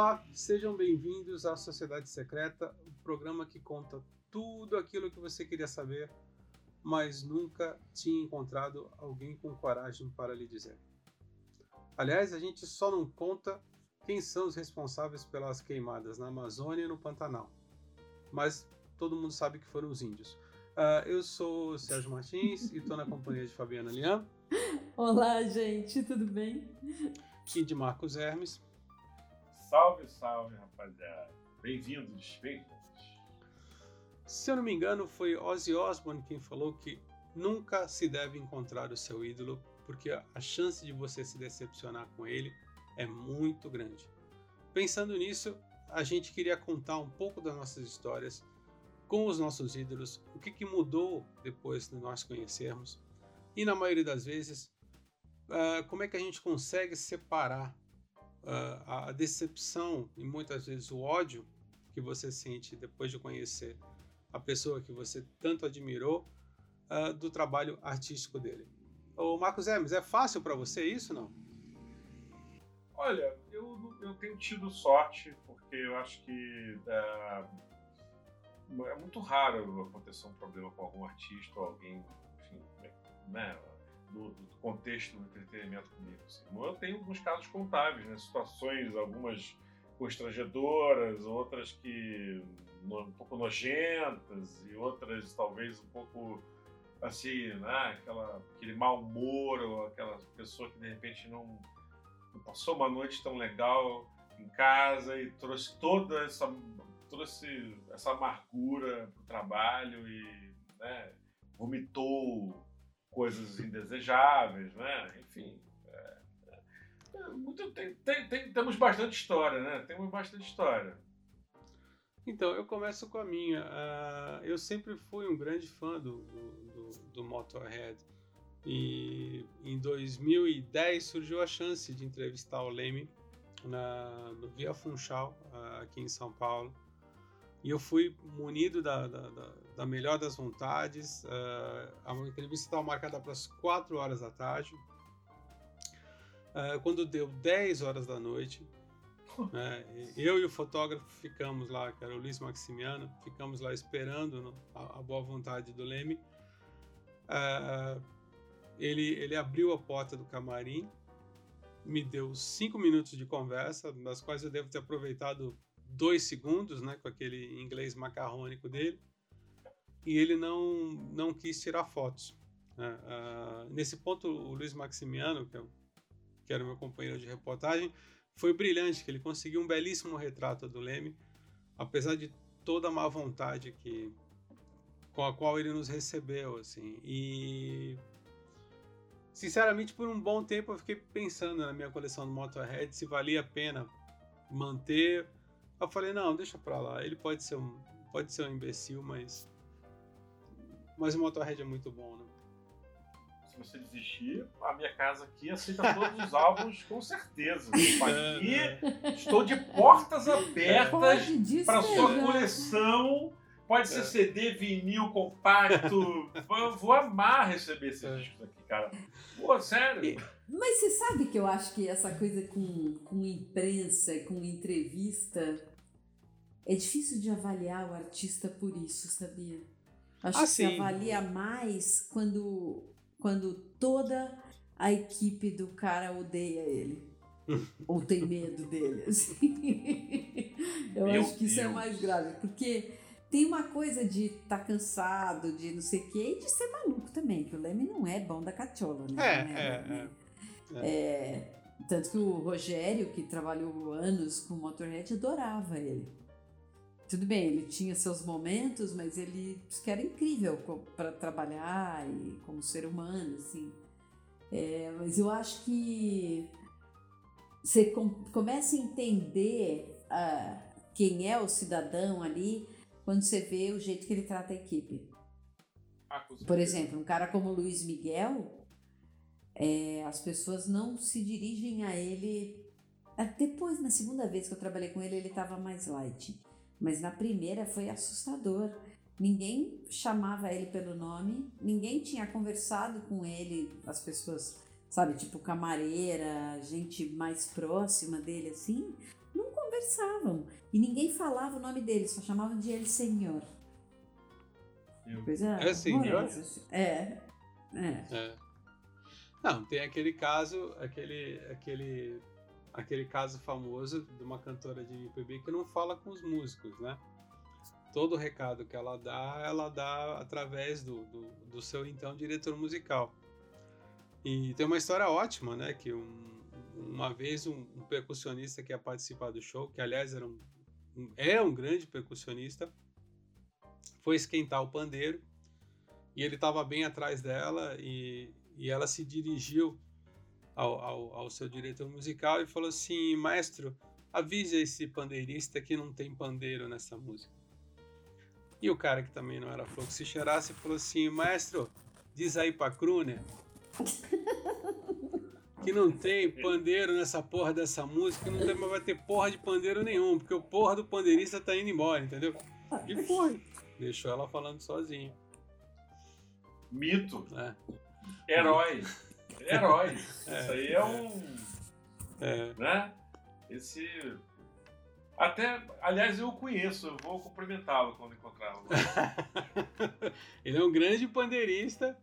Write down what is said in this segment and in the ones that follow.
Olá, sejam bem-vindos à Sociedade Secreta, o programa que conta tudo aquilo que você queria saber, mas nunca tinha encontrado alguém com coragem para lhe dizer. Aliás, a gente só não conta quem são os responsáveis pelas queimadas na Amazônia e no Pantanal, mas todo mundo sabe que foram os índios. Uh, eu sou o Sérgio Martins e estou na companhia de Fabiana Lian. Olá, gente, tudo bem? E de Marcos Hermes. Salve, salve, rapaziada. Bem-vindos, bem-vindos. Se eu não me engano, foi Ozzy Osbourne quem falou que nunca se deve encontrar o seu ídolo, porque a chance de você se decepcionar com ele é muito grande. Pensando nisso, a gente queria contar um pouco das nossas histórias com os nossos ídolos, o que, que mudou depois de nós conhecermos, e na maioria das vezes, uh, como é que a gente consegue separar a decepção e muitas vezes o ódio que você sente depois de conhecer a pessoa que você tanto admirou uh, do trabalho artístico dele. Ô Marcos Hermes, é fácil para você isso não? Olha, eu, eu tenho tido sorte porque eu acho que uh, é muito raro acontecer um problema com algum artista ou alguém, enfim, né, do, do, contexto do entretenimento comigo. Assim. Eu tenho alguns casos contáveis, né? situações, algumas constrangedoras, outras que um pouco nojentas e outras talvez um pouco assim, né? Aquela, aquele mau humor ou aquela pessoa que de repente não, não passou uma noite tão legal em casa e trouxe toda essa trouxe essa amargura para o trabalho e né, vomitou coisas indesejáveis, né? Enfim. É, é, muito, tem, tem, tem, temos bastante história, né? Temos bastante história. Então, eu começo com a minha. Uh, eu sempre fui um grande fã do, do, do, Motorhead. E em 2010 surgiu a chance de entrevistar o Leme na, no Via Funchal, uh, aqui em São Paulo. E eu fui munido da, da, da, da melhor das vontades. Uh, a entrevista estava marcada para as 4 horas da tarde. Uh, quando deu 10 horas da noite, né, eu e o fotógrafo ficamos lá, que era o Luiz Maximiano, ficamos lá esperando no, a, a, boa vontade do Leme. Uh, ele, ele abriu a porta do camarim, me deu cinco minutos de conversa, das quais eu devo ter aproveitado dois segundos, né, com aquele inglês macarrônico dele, e ele não, não quis tirar fotos. Né? Uh, nesse ponto, o Luiz Maximiano, que, é, que era meu companheiro de reportagem, foi brilhante, que ele conseguiu um belíssimo retrato do Leme, apesar de toda a má vontade que, com a qual ele nos recebeu, assim, e sinceramente por um bom tempo eu fiquei pensando na minha coleção do Motorhead se valia a pena manter eu falei, não, deixa pra lá. Ele pode ser um, pode ser um imbecil, mas. Mas o Motorhead é muito bom, né? Se você desistir, a minha casa aqui aceita todos os álbuns com certeza. Aqui é, é. estou de portas abertas para sua coleção. Pode ser é. CD, vinil, compacto. eu vou amar receber esses é. discos aqui, cara. Pô, sério. E... Mas você sabe que eu acho que essa coisa com, com imprensa e com entrevista é difícil de avaliar o artista por isso, sabia? Acho ah, que sim. se avalia mais quando, quando toda a equipe do cara odeia ele. ou tem medo dele. Assim. Eu Meu acho que Deus. isso é mais grave. Porque tem uma coisa de estar tá cansado, de não sei o quê, e de ser maluco também, que o Leme não é bom da cachola, né? É, é, é, é. Tanto que o Rogério, que trabalhou anos com o Motorhead, adorava ele. Tudo bem, ele tinha seus momentos, mas ele que era incrível para trabalhar e como ser humano, assim. É, mas eu acho que você com, começa a entender uh, quem é o cidadão ali quando você vê o jeito que ele trata a equipe. Ah, Por exemplo, um cara como o Luiz Miguel, é, as pessoas não se dirigem a ele. Depois, na segunda vez que eu trabalhei com ele, ele estava mais light. Mas na primeira foi assustador. Ninguém chamava ele pelo nome, ninguém tinha conversado com ele, as pessoas, sabe, tipo camareira, gente mais próxima dele assim, não conversavam. E ninguém falava o nome dele, só chamavam de ele senhor. Coisa É senhor? horrorosa, assim. É. É. É. Não, tem aquele caso, aquele, aquele, aquele caso famoso de uma cantora de MPB que não fala com os músicos, né? Todo o recado que ela dá, ela dá através do, do, do seu então diretor musical. E tem uma história ótima, né? Que um- uma vez um, um percussionista que ia participar do show, que aliás era um, um- é um grande percussionista, foi esquentar o pandeiro e ele estava bem atrás dela e, e ela se dirigiu ao, ao, ao seu diretor musical e falou assim: Maestro, avise esse pandeirista que não tem pandeiro nessa música. E o cara que também não era flor que se cheirasse falou assim: Maestro, diz aí pra Kruner que não tem pandeiro nessa porra dessa música, não tem, vai ter porra de pandeiro nenhum, porque o porra do pandeirista tá indo embora, entendeu? E foi. Deixou ela falando sozinha. Mito. né? Herói. Herói. É, Isso aí é um. É, né? Esse. Até, aliás, eu o conheço, eu vou cumprimentá-lo quando encontrá-lo. ele é um grande pandeirista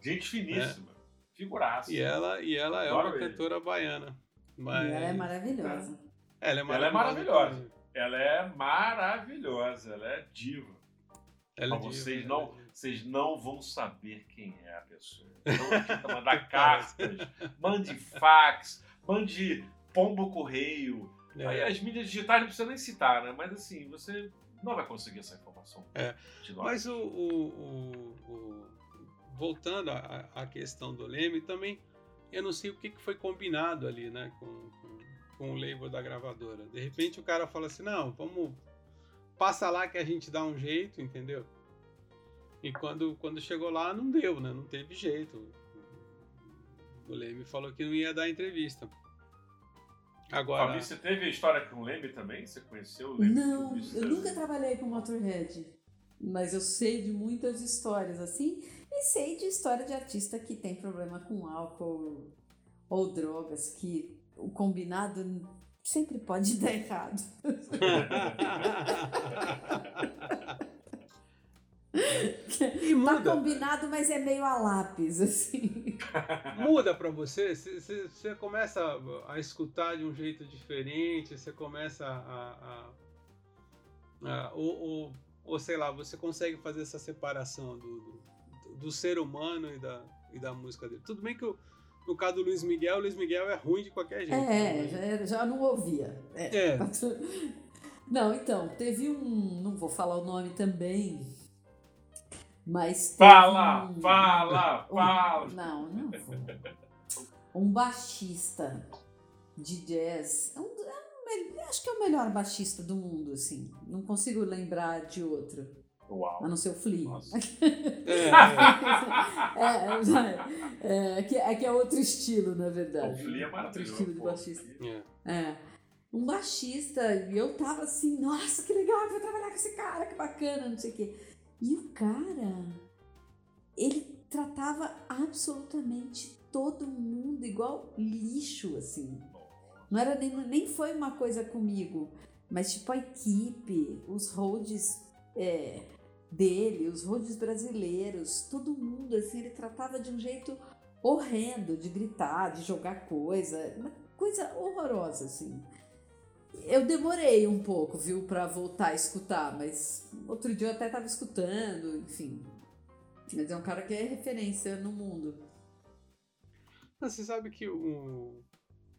Gente finíssima. Figuraça. e ela, e ela é Adoro uma ele. cantora baiana. E Mas ela é maravilhosa. ela é Ela é maravilhosa. maravilhosa. Ela é maravilhosa, ela é diva. Ela é diva, vocês ela não, é diva. Vocês não vão saber quem é a pessoa. Então, mandar cartas, mande fax, mande pombo correio. É. Aí as mídias digitais não precisa nem citar, né? Mas assim, você não vai conseguir essa informação. É. de nós. Mas o, o- o- o- voltando à, à questão do Leme, também eu não sei o que, que foi combinado ali, né, com, com, com o label da gravadora. De repente o cara fala assim, não, vamos passa lá que a gente dá um jeito, entendeu? E quando, quando chegou lá não deu, né? Não teve jeito. O Leme falou que não ia dar entrevista. Agora, Fabi, você teve a história com o Lembre também? Você conheceu o Lembre? Não, eu nunca trabalhei com Motorhead. Mas eu sei de muitas histórias assim. E sei de história de artista que tem problema com álcool ou drogas, que o combinado sempre pode dar errado. e Tá muda. combinado, mas é meio a lápis, assim. muda pra você, você- começa a, a escutar de um jeito diferente, você começa a. a- a- ou, ou, ou sei lá, você consegue fazer essa separação do, do, do ser humano e da, e da música dele. Tudo bem que o- no caso do Luiz Miguel, o Luiz Miguel é ruim de qualquer jeito. É, né? já, já não ouvia. É. É. Não, então, teve um. Não vou falar o nome também. Mas. teve Fala, um- fala, um- fala. Não, não vou. Um baixista de jazz. É um, é um acho que é o melhor baixista do mundo, assim. Não consigo lembrar de outro. Uau. A não ser o Flea. Nossa. É, é, é, é, que, é que é outro estilo, na verdade. O Flea é Outro maravilhoso. estilo de baixista. é. É. Um baixista, e eu tava assim, nossa, que legal, eu vou trabalhar com esse cara, que bacana, não sei o quê. E o cara, ele tratava absolutamente todo mundo igual lixo, assim. Não era nem, nem foi uma coisa comigo, mas tipo a equipe, os holds é, dele, os holds brasileiros, todo mundo, assim, ele tratava de um jeito horrendo, de gritar, de jogar coisa, uma coisa horrorosa, assim. Eu demorei um pouco, viu, pra voltar a escutar, mas outro dia eu até tava escutando, enfim. Mas é um cara que é referência no mundo. Não, Você sabe que um,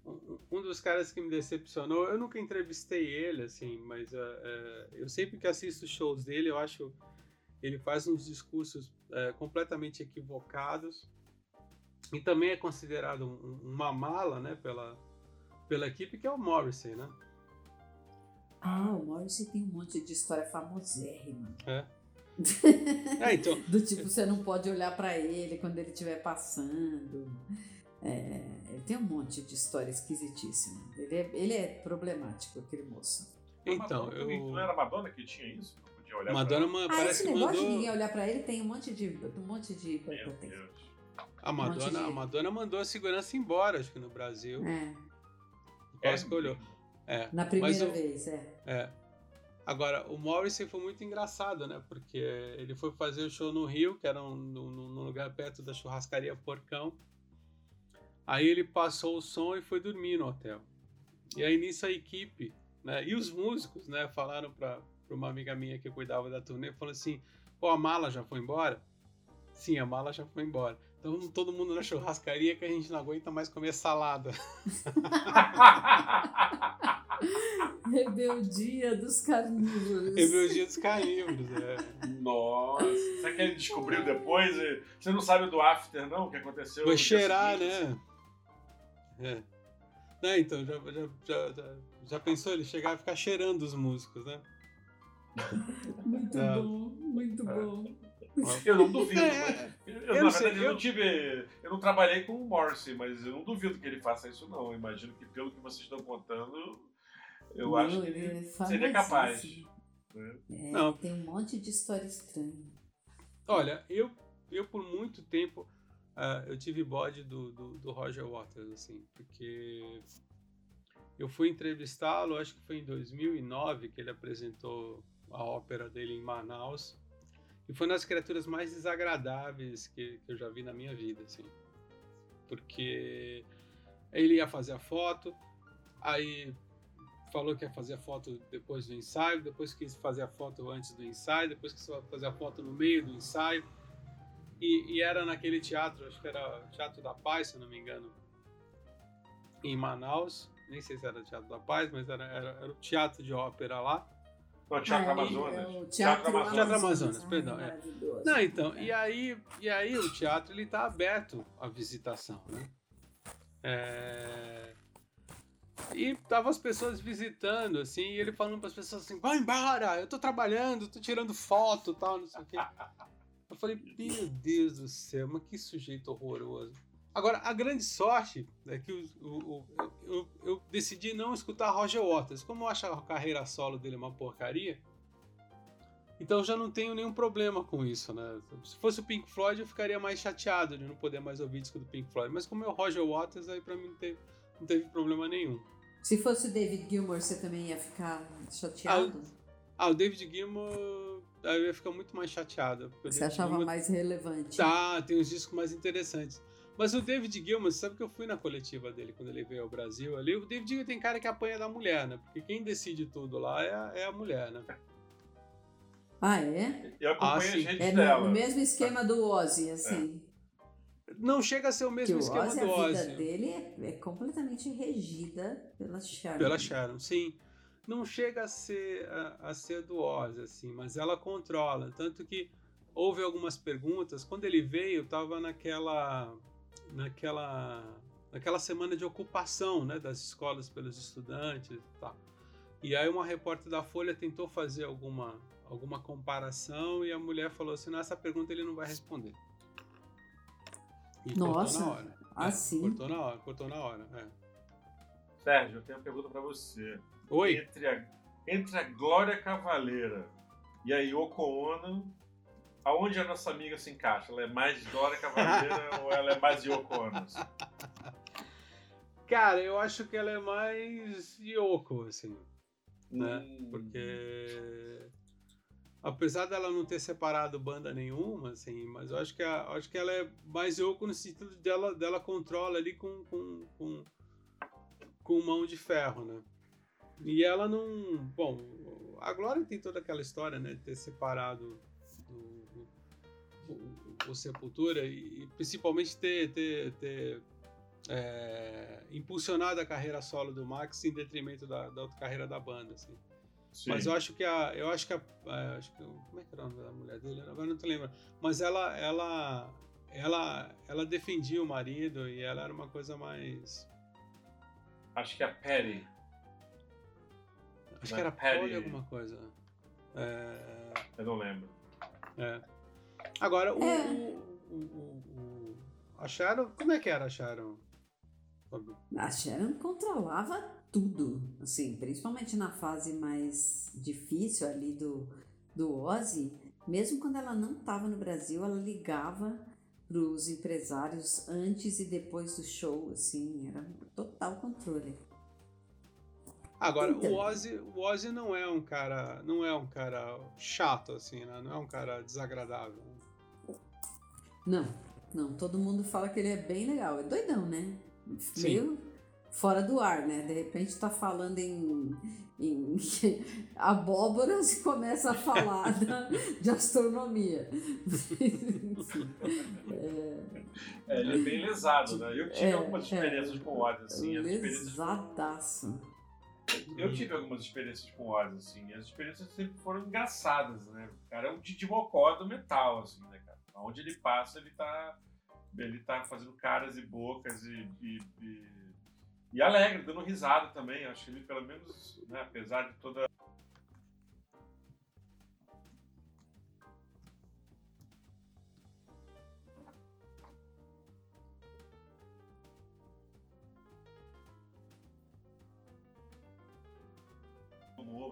um- dos caras que me decepcionou, eu nunca entrevistei ele, assim, mas é, é, eu sempre que assisto shows dele, eu acho ele faz uns discursos é, completamente equivocados e também é considerado um- uma mala, né, pela, pela equipe, que é o Morrissey, né? Ah, o Morrissey tem um monte de história famosérrima. É. É, então, Do tipo, você não pode olhar pra ele quando ele estiver passando. É, ele tem um monte de história esquisitíssima. Ele é, ele é problemático, aquele moço. Então eu... Não era a Madonna que tinha isso? Não podia olhar Madonna pra ma- Ah, parece esse que negócio de mandou... ninguém olhar pra ele tem um monte de. Um monte de. Meu tem. Deus. A Um Madonna, de- a Madonna mandou a segurança embora, acho que no Brasil. É. Quase que olhou. É. Na primeira o, vez, é. É. Agora, o Morrissey foi muito engraçado, né? Porque ele foi fazer o show no Rio, que era um, num, num lugar perto da churrascaria Porcão. Aí ele passou o som e foi dormir no hotel. E aí nisso a equipe, né? E os músicos, né? Falaram para uma amiga minha que cuidava da turnê, falou assim: pô, a mala já foi embora? Sim, a mala já foi embora. Então todo mundo na churrascaria que a gente não aguenta mais comer salada. Rebeldia dos carnívoros. Rebeldia dos carnívoros, é. Nossa, será que ele descobriu depois? Você não sabe do after, não? O que aconteceu? Foi cheirar, né? É. Né, então, já, já, já, já, pensou ele chegar e ficar cheirando os músicos, né? Muito é. bom, muito é. bom. Eu não duvido. É, eu, eu, na verdade, sei, eu... não tive. Eu não trabalhei com o Morrissey, mas eu não duvido que ele faça isso, não. Eu imagino que, pelo que vocês estão contando, eu não, acho que ele seria capaz. Né? É, não. Tem um monte de história estranha. Olha, eu, eu por muito tempo. Uh, eu tive bode do, do, do, Roger Waters, assim, porque eu fui entrevistá-lo, acho que foi em 2009 que ele apresentou a ópera dele em Manaus. E foi uma das criaturas mais desagradáveis que, que eu já vi na minha vida, assim. Porque ele ia fazer a foto, aí falou que ia fazer a foto depois do ensaio, depois quis fazer a foto antes do ensaio, depois quis fazer a foto no meio do ensaio. E, e, era naquele teatro, acho que era Teatro da Paz, se eu não me engano, em Manaus. Nem sei se era Teatro da Paz, mas era, era, era o teatro de ópera lá. Não, Teatro ah, Amazonas. É teatro, teatro Amazonas. Teatro Amazonas, perdão. É. Não, então, e aí, e aí o teatro ele está aberto à visitação, né? É... E tava as pessoas visitando, assim, e ele falando para as pessoas assim: vai embora, eu tô trabalhando, tô tirando foto tal, não sei o quê. Eu falei: meu Deus do céu, mas que sujeito horroroso. Agora, a grande sorte é que o, o, o, eu, eu, decidi não escutar Roger Waters. Como eu acho a carreira solo dele uma porcaria, então eu já não tenho nenhum problema com isso, né? Se fosse o Pink Floyd, eu ficaria mais chateado de não poder mais ouvir disco do Pink Floyd. Mas como é o Roger Waters, aí pra mim não teve, não teve problema nenhum. Se fosse o David Gilmour, você também ia ficar chateado? Ah, ah o David Gilmour eu ia ficar muito mais chateado. Você achava Gilmour... mais relevante? Tá, tem uns discos mais interessantes. Mas o David Gilmour, sabe que eu fui na coletiva dele quando ele veio ao Brasil ali? O David Gilmour tem cara que apanha da mulher, né? Porque quem decide tudo lá é a, é a mulher, né? Ah, é? Eu acompanho ah, a gente é dela. no mesmo esquema do Ozzy, assim. É. Não chega a ser o mesmo que esquema Ozzy, do Ozzy. A vida dele é, é, completamente regida pela Sharon. Pela Sharon, sim. Não chega a ser, a, a ser do Ozzy, assim, mas ela controla. Tanto que houve algumas perguntas. Quando ele veio, tava naquela naquela, naquela semana de ocupação né, das escolas pelos estudantes e tal. E aí uma repórter da Folha tentou fazer alguma, alguma comparação e a mulher falou assim, essa pergunta ele não vai responder. E Nossa, cortou na hora. Assim? É, cortou na hora, cortou na hora, é. Sérgio, eu tenho uma pergunta para você. Oi? Entre a, entre a Glória Cavaleira e a Yoko Ono, aonde a nossa amiga se encaixa? Ela é mais Dora Cavaleira ou ela é mais Yoko Ono? Cara, eu acho que ela é mais Yoko, assim. Né? Hum. Porque apesar dela não ter separado banda nenhuma, assim, mas eu acho que, a, acho que ela é mais Yoko no sentido dela, dela controla ali com, com, com, com mão de ferro, né? E ela não. Bom, a Glória tem toda aquela história, né? De ter separado o, o Sepultura e, principalmente ter, ter, ter é, impulsionado a carreira solo do Max em detrimento da, da outra carreira da banda, assim. Sim. Mas eu acho que a. Eu acho que a. É, acho que, como é que era o nome da mulher dele? Agora não te lembro. Mas ela, ela, ela, ela defendia o marido e ela era uma coisa mais. Acho que a Perry. Acho que era Perry Polly alguma coisa. É... Eu não lembro. É. Agora, o, é. o, o, o, a Sharon, como é que era a Sharon? A Sharon controlava tudo, assim, principalmente na fase mais difícil ali do, do Ozzy. Mesmo quando ela não estava no Brasil, ela ligava para os empresários antes e depois do show, assim, era total controle. Agora, então. o, Ozzy, o Ozzy não é um cara. Não é um cara chato, assim, né? Não é um cara desagradável. Não, não. Todo mundo fala que ele é bem legal. É doidão, né? Sim. Meio fora do ar, né? De repente tá falando em, em abóboras e começa a falar da, de astronomia. é... é... ele é bem lesado, né? Eu tive é, algumas experiências é, com o Ozzy, assim. Lesadaço. Eu tive algumas experiências com o Ozzy, assim, e as experiências sempre foram engraçadas, né? O cara é um Didi Mocó do metal, assim, né, cara? Onde ele passa, ele tá, ele tá fazendo caras e bocas e, e, e, e alegre, dando risada também. Acho que ele, pelo menos, né, apesar de toda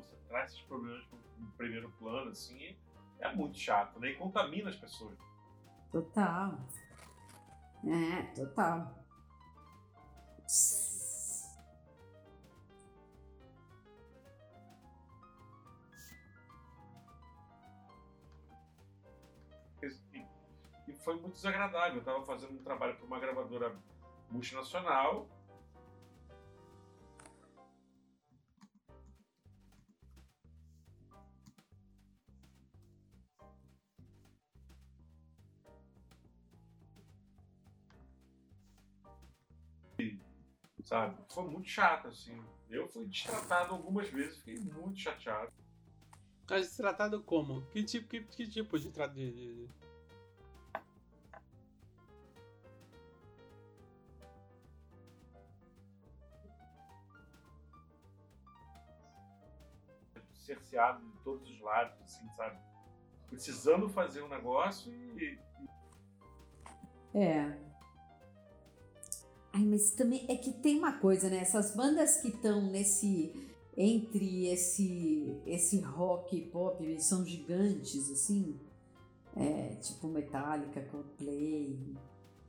você traz esses problemas no primeiro plano, assim, é muito chato, né? E contamina as pessoas. Total. É, total. Foi muito desagradável. Eu estava fazendo um trabalho para uma gravadora multinacional sabe? Foi muito chato, assim. Eu fui destratado algumas vezes, fiquei muito chateado. Mas destratado como? Que tipo, que, que tipo de de, de... cerceado de todos os lados, assim, sabe? Precisando fazer um negócio e. É, Ai, mas também é que tem uma coisa, né? Essas bandas que estão nesse entre esse esse rock pop, eles são gigantes assim, é, tipo Metallica, Coldplay,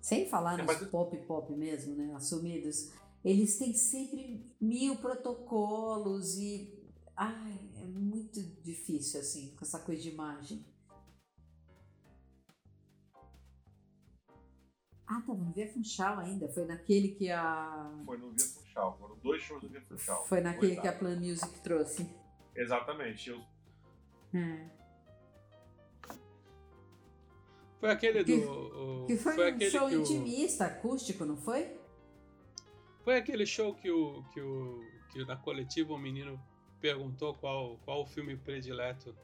sem falar é, nos mas... pop pop mesmo, né? Assumidos, eles têm sempre mil protocolos e ai, muito difícil assim com essa coisa de imagem. Ah, tava no Via Funchal ainda. Foi naquele que a. Foi no Via Funchal. Foram dois shows do Via Funchal. Foi naquele que a Plan Music trouxe. Exatamente. Eu... Hum. Foi aquele que, do. O... Que foi, foi um show intimista, o... acústico, não foi? Foi aquele show que o. que o. que na coletiva o menino perguntou qual, qual o filme predileto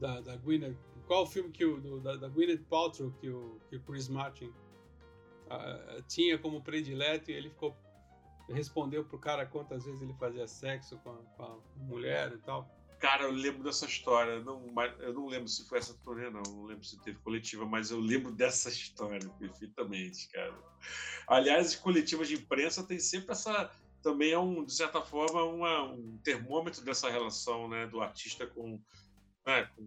da, da Gwyneth. Qual o filme que o, do, da, da Gwyneth Paltrow que o, que o Chris Martin uh, tinha como predileto e ele ficou respondeu pro cara quantas vezes ele fazia sexo com a, com a mulher e tal. Cara, eu lembro dessa história. Não, eu não lembro se foi essa turnê, não. Não lembro se teve coletiva, mas eu lembro dessa história perfeitamente, cara. Aliás, coletivas de imprensa tem sempre essa. Também é um, de certa forma, uma, um termômetro dessa relação, né, do artista com, né, com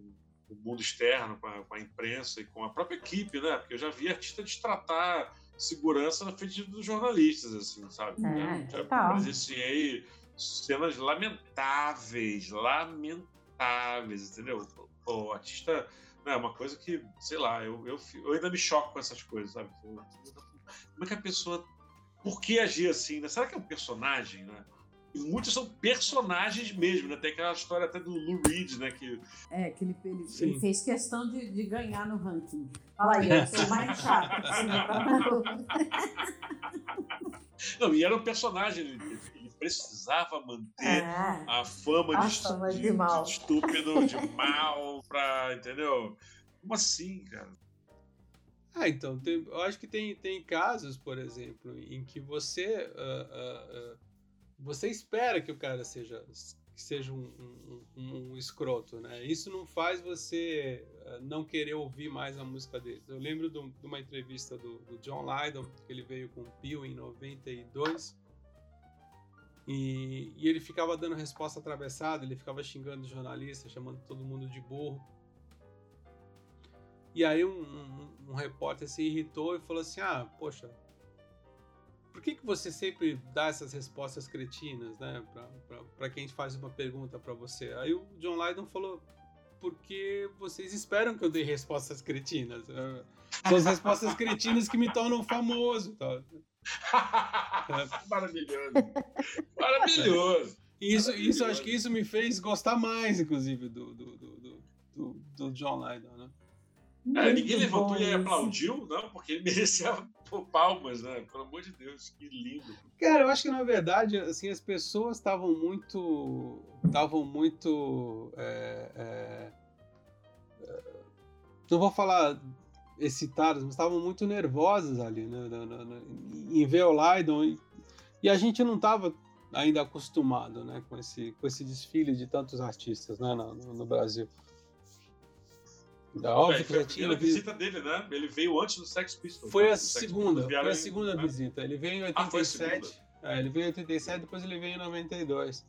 o mundo externo, com a, com a, imprensa e com a própria equipe, né? Porque eu já vi artista destratar segurança na frente dos jornalistas, assim, sabe? É, já presenciei cenas lamentáveis, lamentáveis, entendeu? O artista é uma coisa que, sei lá, eu, eu, eu ainda me choco com essas coisas, sabe? Como é que a pessoa. Por que agir assim? Né? Será que é um personagem, né? muitos são personagens mesmo, né? Tem aquela história até do Lou Reed, né? Que... É, que ele, ele, ele fez questão de, de, ganhar no ranking. Fala aí, eu sou mais chato. Não, e era um personagem, ele, ele precisava manter é. a fama, a de, fama de, de, mal. de estúpido, de mal, pra, entendeu? Como assim, cara? Ah, então, tem, eu acho que tem, tem casos, por exemplo, em que você uh, uh, uh, você espera que o cara seja que seja um, um, um, escroto, né? Isso não faz você não querer ouvir mais a música dele. Eu lembro de uma entrevista do, do John Lydon, que ele veio com o Peel em 92, e, e, ele ficava dando resposta atravessada, ele ficava xingando o jornalista, chamando todo mundo de burro. E aí um, um, um repórter se irritou e falou assim, ah, poxa, por que, que você sempre dá essas respostas cretinas, né? Para quem faz uma pergunta para você. Aí o John Lydon falou, porque vocês esperam que eu dê respostas cretinas. É, são as respostas cretinas que me tornam famoso. Tá? Maravilhoso. Maravilhoso. Isso, isso, acho que isso me fez gostar mais, inclusive, do, do, do, do, do John Lydon, né? É, ninguém levantou e aplaudiu, não, porque ele merecia palmas, né? Pelo amor de Deus, que lindo. Cara, eu acho que na verdade, assim, as pessoas estavam muito. estavam muito. É, é, é, não vou falar excitadas, mas estavam muito nervosas ali, né? em ver o Lydon. E, e a gente não estava ainda acostumado, né? Com esse, com esse desfile de tantos artistas, né? no, no Brasil. Da óbvio que já tinha visita dele, né? Ele veio antes do Sex Pistols. Foi né? a segunda, foi a segunda né? visita. Ele veio em 87. Ah, é, ele veio em 87, depois ele veio em 92.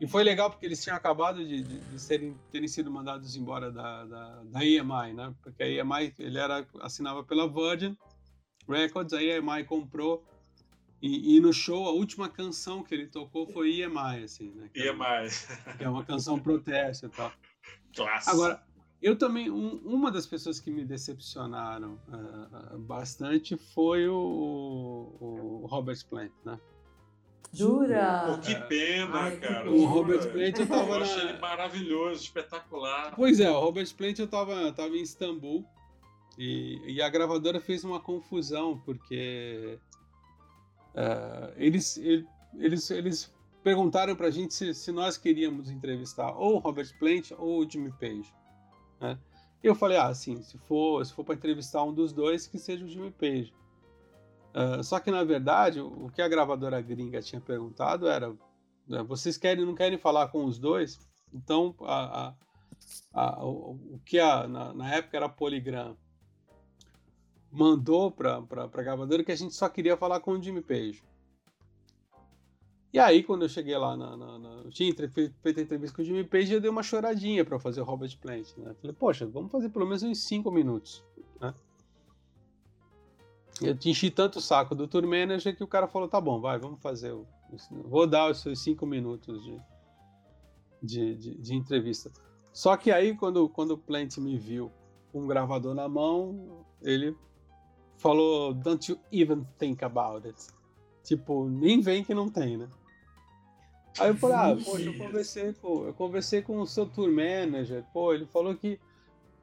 E foi legal porque eles tinham acabado de, de, de serem, terem sido mandados embora da, da, da, EMI, né? Porque a EMI, ele era, assinava pela Virgin Records, a EMI comprou e, e, no show, a última canção que ele tocou foi EMI, assim, né? Que EMI. É, que é uma canção protesto e tal. Clássico. Agora, eu também, um, uma das pessoas que me decepcionaram uh, bastante foi o, o, Robert Plant, né? Jura? Pô, que pena, Ai, cara. O Robert Plant eu tava. Eu achei ele maravilhoso, espetacular. Pois é, o Robert Plant eu tava, eu tava em Istambul e, e a gravadora fez uma confusão porque uh, eles, eles, eles perguntaram pra gente se, se nós queríamos entrevistar ou o Robert Plant ou o Jimmy Page. Né? E eu falei, ah, sim, se for, se for para entrevistar um dos dois, que seja o Jimmy Page. Uh, só que na verdade, o que a gravadora gringa tinha perguntado era: né, vocês querem, não querem falar com os dois? Então, a, a, a, o, o, que na, na, época era Polygram mandou para a gravadora que a gente só queria falar com o Jimmy Page. E aí, quando eu cheguei lá, na, na, na tinha feito a entrevista com o Jimmy Page, eu dei uma choradinha para fazer o Robert Plant, né? Falei, poxa, vamos fazer pelo menos uns 5 minutos, né? Eu te enchi tanto o saco do tour manager que o cara falou, tá bom, vai, vamos fazer, o, vou dar os seus 5 minutos de, de, de, de, entrevista. Só que aí, quando, quando o Plant me viu com um gravador na mão, ele falou, don't you even think about it. Tipo, nem vem que não tem, né? Aí eu falei, ah, poxa, eu conversei, pô, eu conversei com o seu tour manager, pô, ele falou que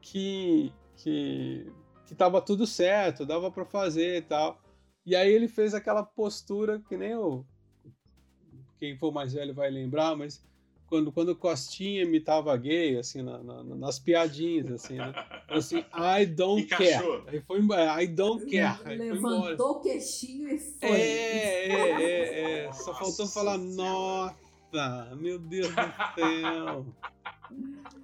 que que, que tava tudo certo, dava para fazer e tal. E aí ele fez aquela postura que nem o quem for mais velho vai lembrar, mas quando, quando Costinha imitava gay, assim, na, na, nas piadinhas, assim, né? Assim, I don't Encaixou. care. Aí foi embora, I don't care. Aí Levantou o queixinho e foi. É, é, é, é. Só faltou Nossa falar, nossa, meu Deus do céu.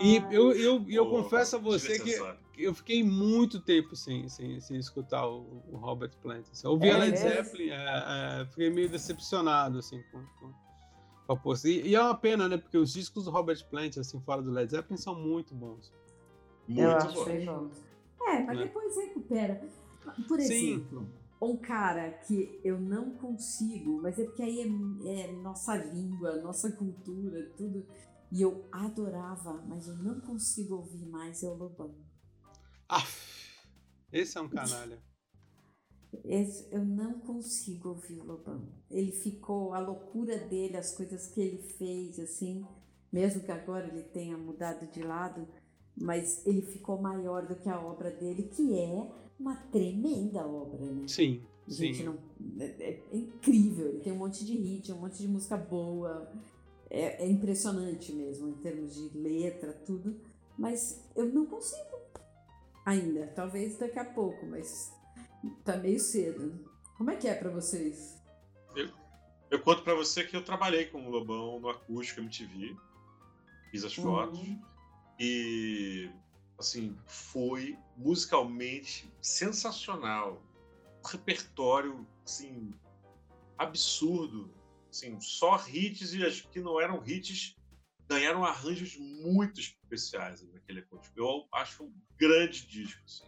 E eu, eu, eu confesso a você que eu fiquei muito tempo sem, sem, sem escutar o, o Robert Plant. Assim. Eu ouvi é, a Led Zeppelin, é, é, fiquei meio decepcionado assim, com, com e, e, é uma pena, né? Porque os discos do Robert Plant, assim, fora do Led Zeppelin, são muito bons. Muito Eu acho bons. É, mas né? depois recupera. Por exemplo, Sim. um cara que eu não consigo, mas é porque aí é, é nossa língua, nossa cultura, tudo. E eu adorava, mas eu não consigo ouvir mais, é o Lobão. Ah, esse é um canalha. Eu não consigo ouvir o Lobão. Ele ficou, a loucura dele, as coisas que ele fez, assim, mesmo que agora ele tenha mudado de lado, mas ele ficou maior do que a obra dele, que é uma tremenda obra, né? Sim. Gente, sim. Não, é, é, incrível. Ele tem um monte de hit, um monte de música boa. É, é impressionante mesmo em termos de letra, tudo. Mas eu não consigo ainda. Talvez daqui a pouco, mas Tá meio cedo. Como é que é para vocês? Eu, eu conto para você que eu trabalhei com o Lobão no Acústico MTV. Fiz as fotos. Uhum. E, assim, foi musicalmente sensacional. Um repertório, assim, absurdo. Assim, só hits e as que não eram hits ganharam arranjos muito especiais naquele acústico. Eu acho um grande disco, assim.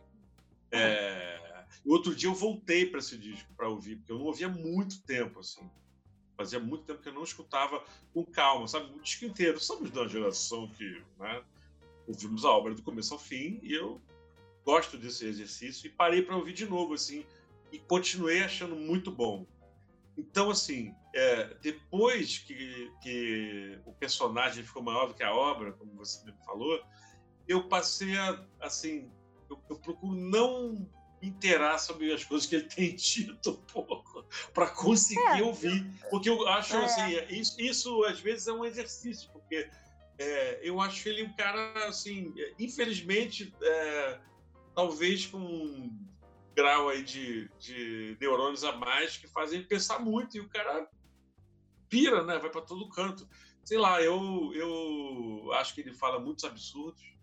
É, outro dia eu voltei para esse disco para ouvir, porque eu não ouvia muito tempo, assim. Fazia muito tempo que eu não escutava com calma, sabe? O disco inteiro. Somos uma geração que né, ouvimos a obra do começo ao fim e eu gosto desse exercício e parei para ouvir de novo, assim, e continuei achando muito bom. Então, assim, é, depois que, que o personagem ficou maior do que a obra, como você me falou, eu passei a, assim, eu, eu procuro não inteirar sobre as coisas que ele tem dito um pouco para conseguir é, ouvir, porque eu acho é. assim, isso, isso às vezes é um exercício, porque é, eu acho ele um cara assim, infelizmente, é, talvez com um grau aí de, de neurônios a mais que fazem ele pensar muito e o cara pira, né? Vai para todo canto. Sei lá, eu eu acho que ele fala muitos absurdos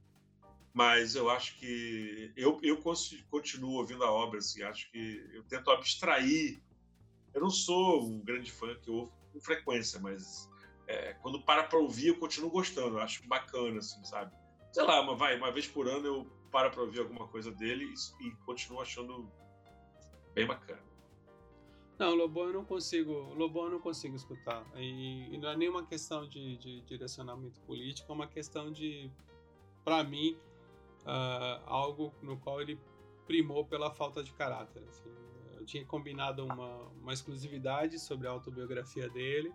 mas eu acho que eu, eu continuo ouvindo a obra, assim, acho que eu tento abstrair. Eu não sou um grande fã que eu ouvo com frequência, mas é, quando para para ouvir eu continuo gostando, eu acho bacana, assim, sabe? Sei lá, uma, vai, uma vez por ano eu paro para ouvir alguma coisa dele e, e continuo achando bem bacana. Não, Lobão eu não consigo, Lobão eu não consigo escutar. E, e não é nenhuma questão de, de direcionamento político, é uma questão de, para mim, uh, algo no qual ele primou pela falta de caráter. Assim. Eu tinha combinado uma, uma exclusividade sobre a autobiografia dele,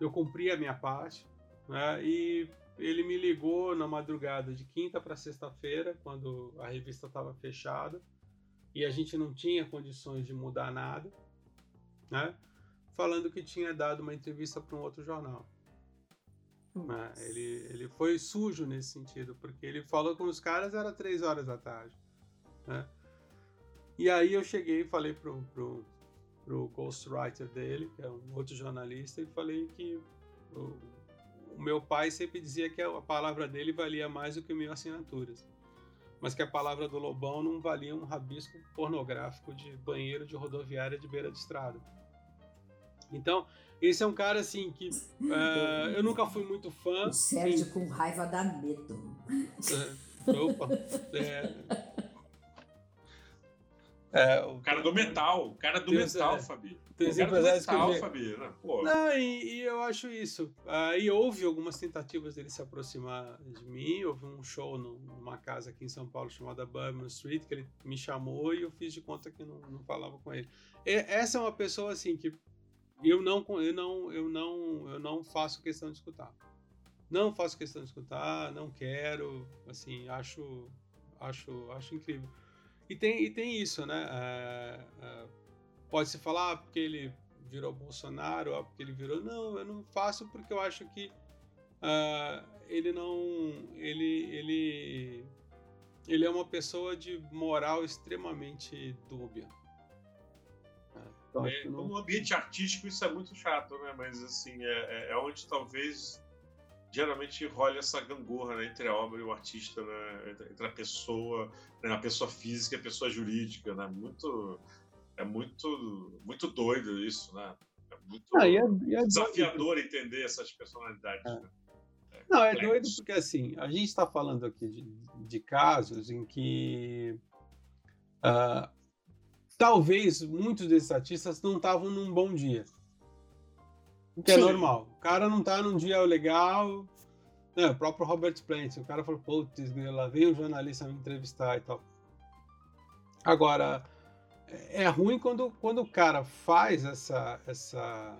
eu cumpri a minha parte, né, e ele me ligou na madrugada de quinta para sexta-feira, quando a revista estava fechada, e a gente não tinha condições de mudar nada, né, falando que tinha dado uma entrevista para um outro jornal. Né? Ele, ele foi sujo nesse sentido, porque ele falou com os caras era três horas da tarde. Né? E aí eu cheguei e falei pro, pro, pro ghostwriter dele, que é um outro jornalista, e falei que o, o meu pai sempre dizia que a palavra dele valia mais do que mil assinaturas. Mas que a palavra do Lobão não valia um rabisco pornográfico de banheiro de rodoviária de beira de estrada. Então, esse é um cara assim que uh, eu nunca fui muito fã. O Sérgio sim. com raiva dá medo. É, opa. É, é, o cara do metal, o cara do Deus, metal, é. Fabi. Tem o cara do metal, que Fabi. Né? Pô. Não, e, e, eu acho isso. Aí houve algumas tentativas dele se aproximar de mim. Houve um show no, numa casa aqui em São Paulo chamada Birmingham Street, que ele me chamou e eu fiz de conta que não, não falava com ele. E, essa é uma pessoa assim que eu não, eu não, eu não, eu não faço questão de escutar. Não faço questão de escutar, não quero, assim, acho, acho, acho incrível. E tem, e tem isso, né? É, é, pode se falar ah, porque ele virou Bolsonaro, ah, porque ele virou. Não, eu não faço porque eu acho que uh, ele não, ele, ele, ele é uma pessoa de moral extremamente dúbia. Então, é, não... No ambiente artístico isso é muito chato, né? Mas assim, é, é, é onde talvez geralmente rola essa gangorra né? entre a obra e o artista, né? entre a pessoa, né? a pessoa física e a pessoa jurídica, né? Muito, é muito, muito doido isso, né? É muito ah, e é, e é desafiador doido. entender essas personalidades. É. Né? É Não, é doido porque assim, a gente está falando aqui de, de, casos em que uh, talvez muitos desses artistas não estavam num bom dia. O que é Sim. é normal. O cara não tá num dia legal. É, o próprio Robert Plant, o cara falou, putz, lá vem um jornalista me entrevistar e tal. Agora, é, é ruim quando, quando o cara faz essa. essa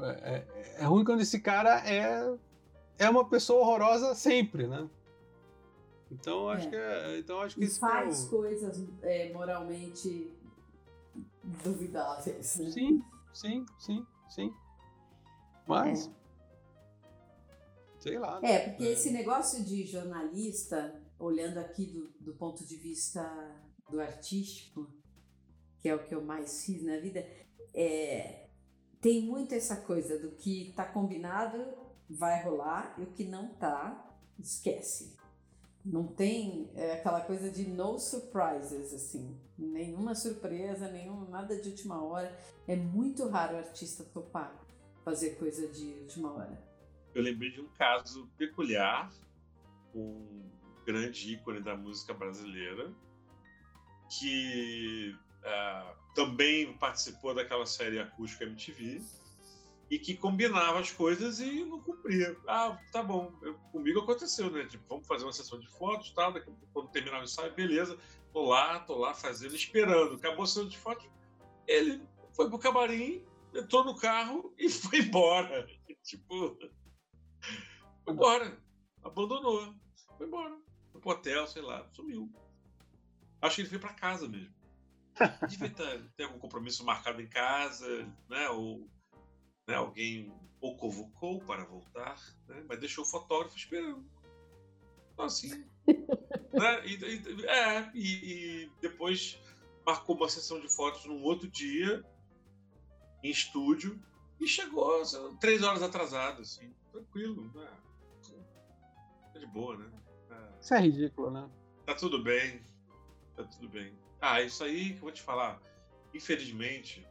é, é, é ruim quando esse cara é, é uma pessoa horrorosa sempre, né? Então acho é. que é, então acho que e faz é o... coisas é, moralmente duvidáveis. Né? Sim, sim, sim, sim. Mas é. sei lá. Né? É porque esse negócio de jornalista, olhando aqui do, do ponto de vista do artístico, que é o que eu mais fiz na vida, é, tem muito essa coisa do que tá combinado vai rolar e o que não tá esquece. Não tem é, aquela coisa de no surprises, assim. Nenhuma surpresa, nenhum, nada de última hora. É muito raro o artista topar fazer coisa de última hora. Eu lembrei de um caso peculiar, um grande ícone da música brasileira, que uh, também participou daquela série acústica MTV e que combinava as coisas e não cumpria. Ah, tá bom, eu, comigo aconteceu, né? Tipo, vamos fazer uma sessão de fotos, tal, daqui, quando terminar o ensaio, beleza, tô lá, tô lá fazendo, esperando. Acabou a sessão de fotos, ele foi pro camarim, entrou no carro e foi embora. tipo, foi embora, abandonou, foi embora, foi pro hotel, sei lá, sumiu. Acho que ele foi para casa mesmo. Devia ter, ter algum compromisso marcado em casa, né? Ou né, alguém o convocou para voltar, né, mas deixou o fotógrafo esperando. Então, assim. né, e, e, é, e, e, depois marcou uma sessão de fotos num outro dia, em estúdio, e chegou três horas atrasado, assim, tranquilo. Né? Tá de boa, né? É. Isso é ridículo, né? Tá tudo bem. Tá tudo bem. Ah, isso aí que eu vou te falar. Infelizmente,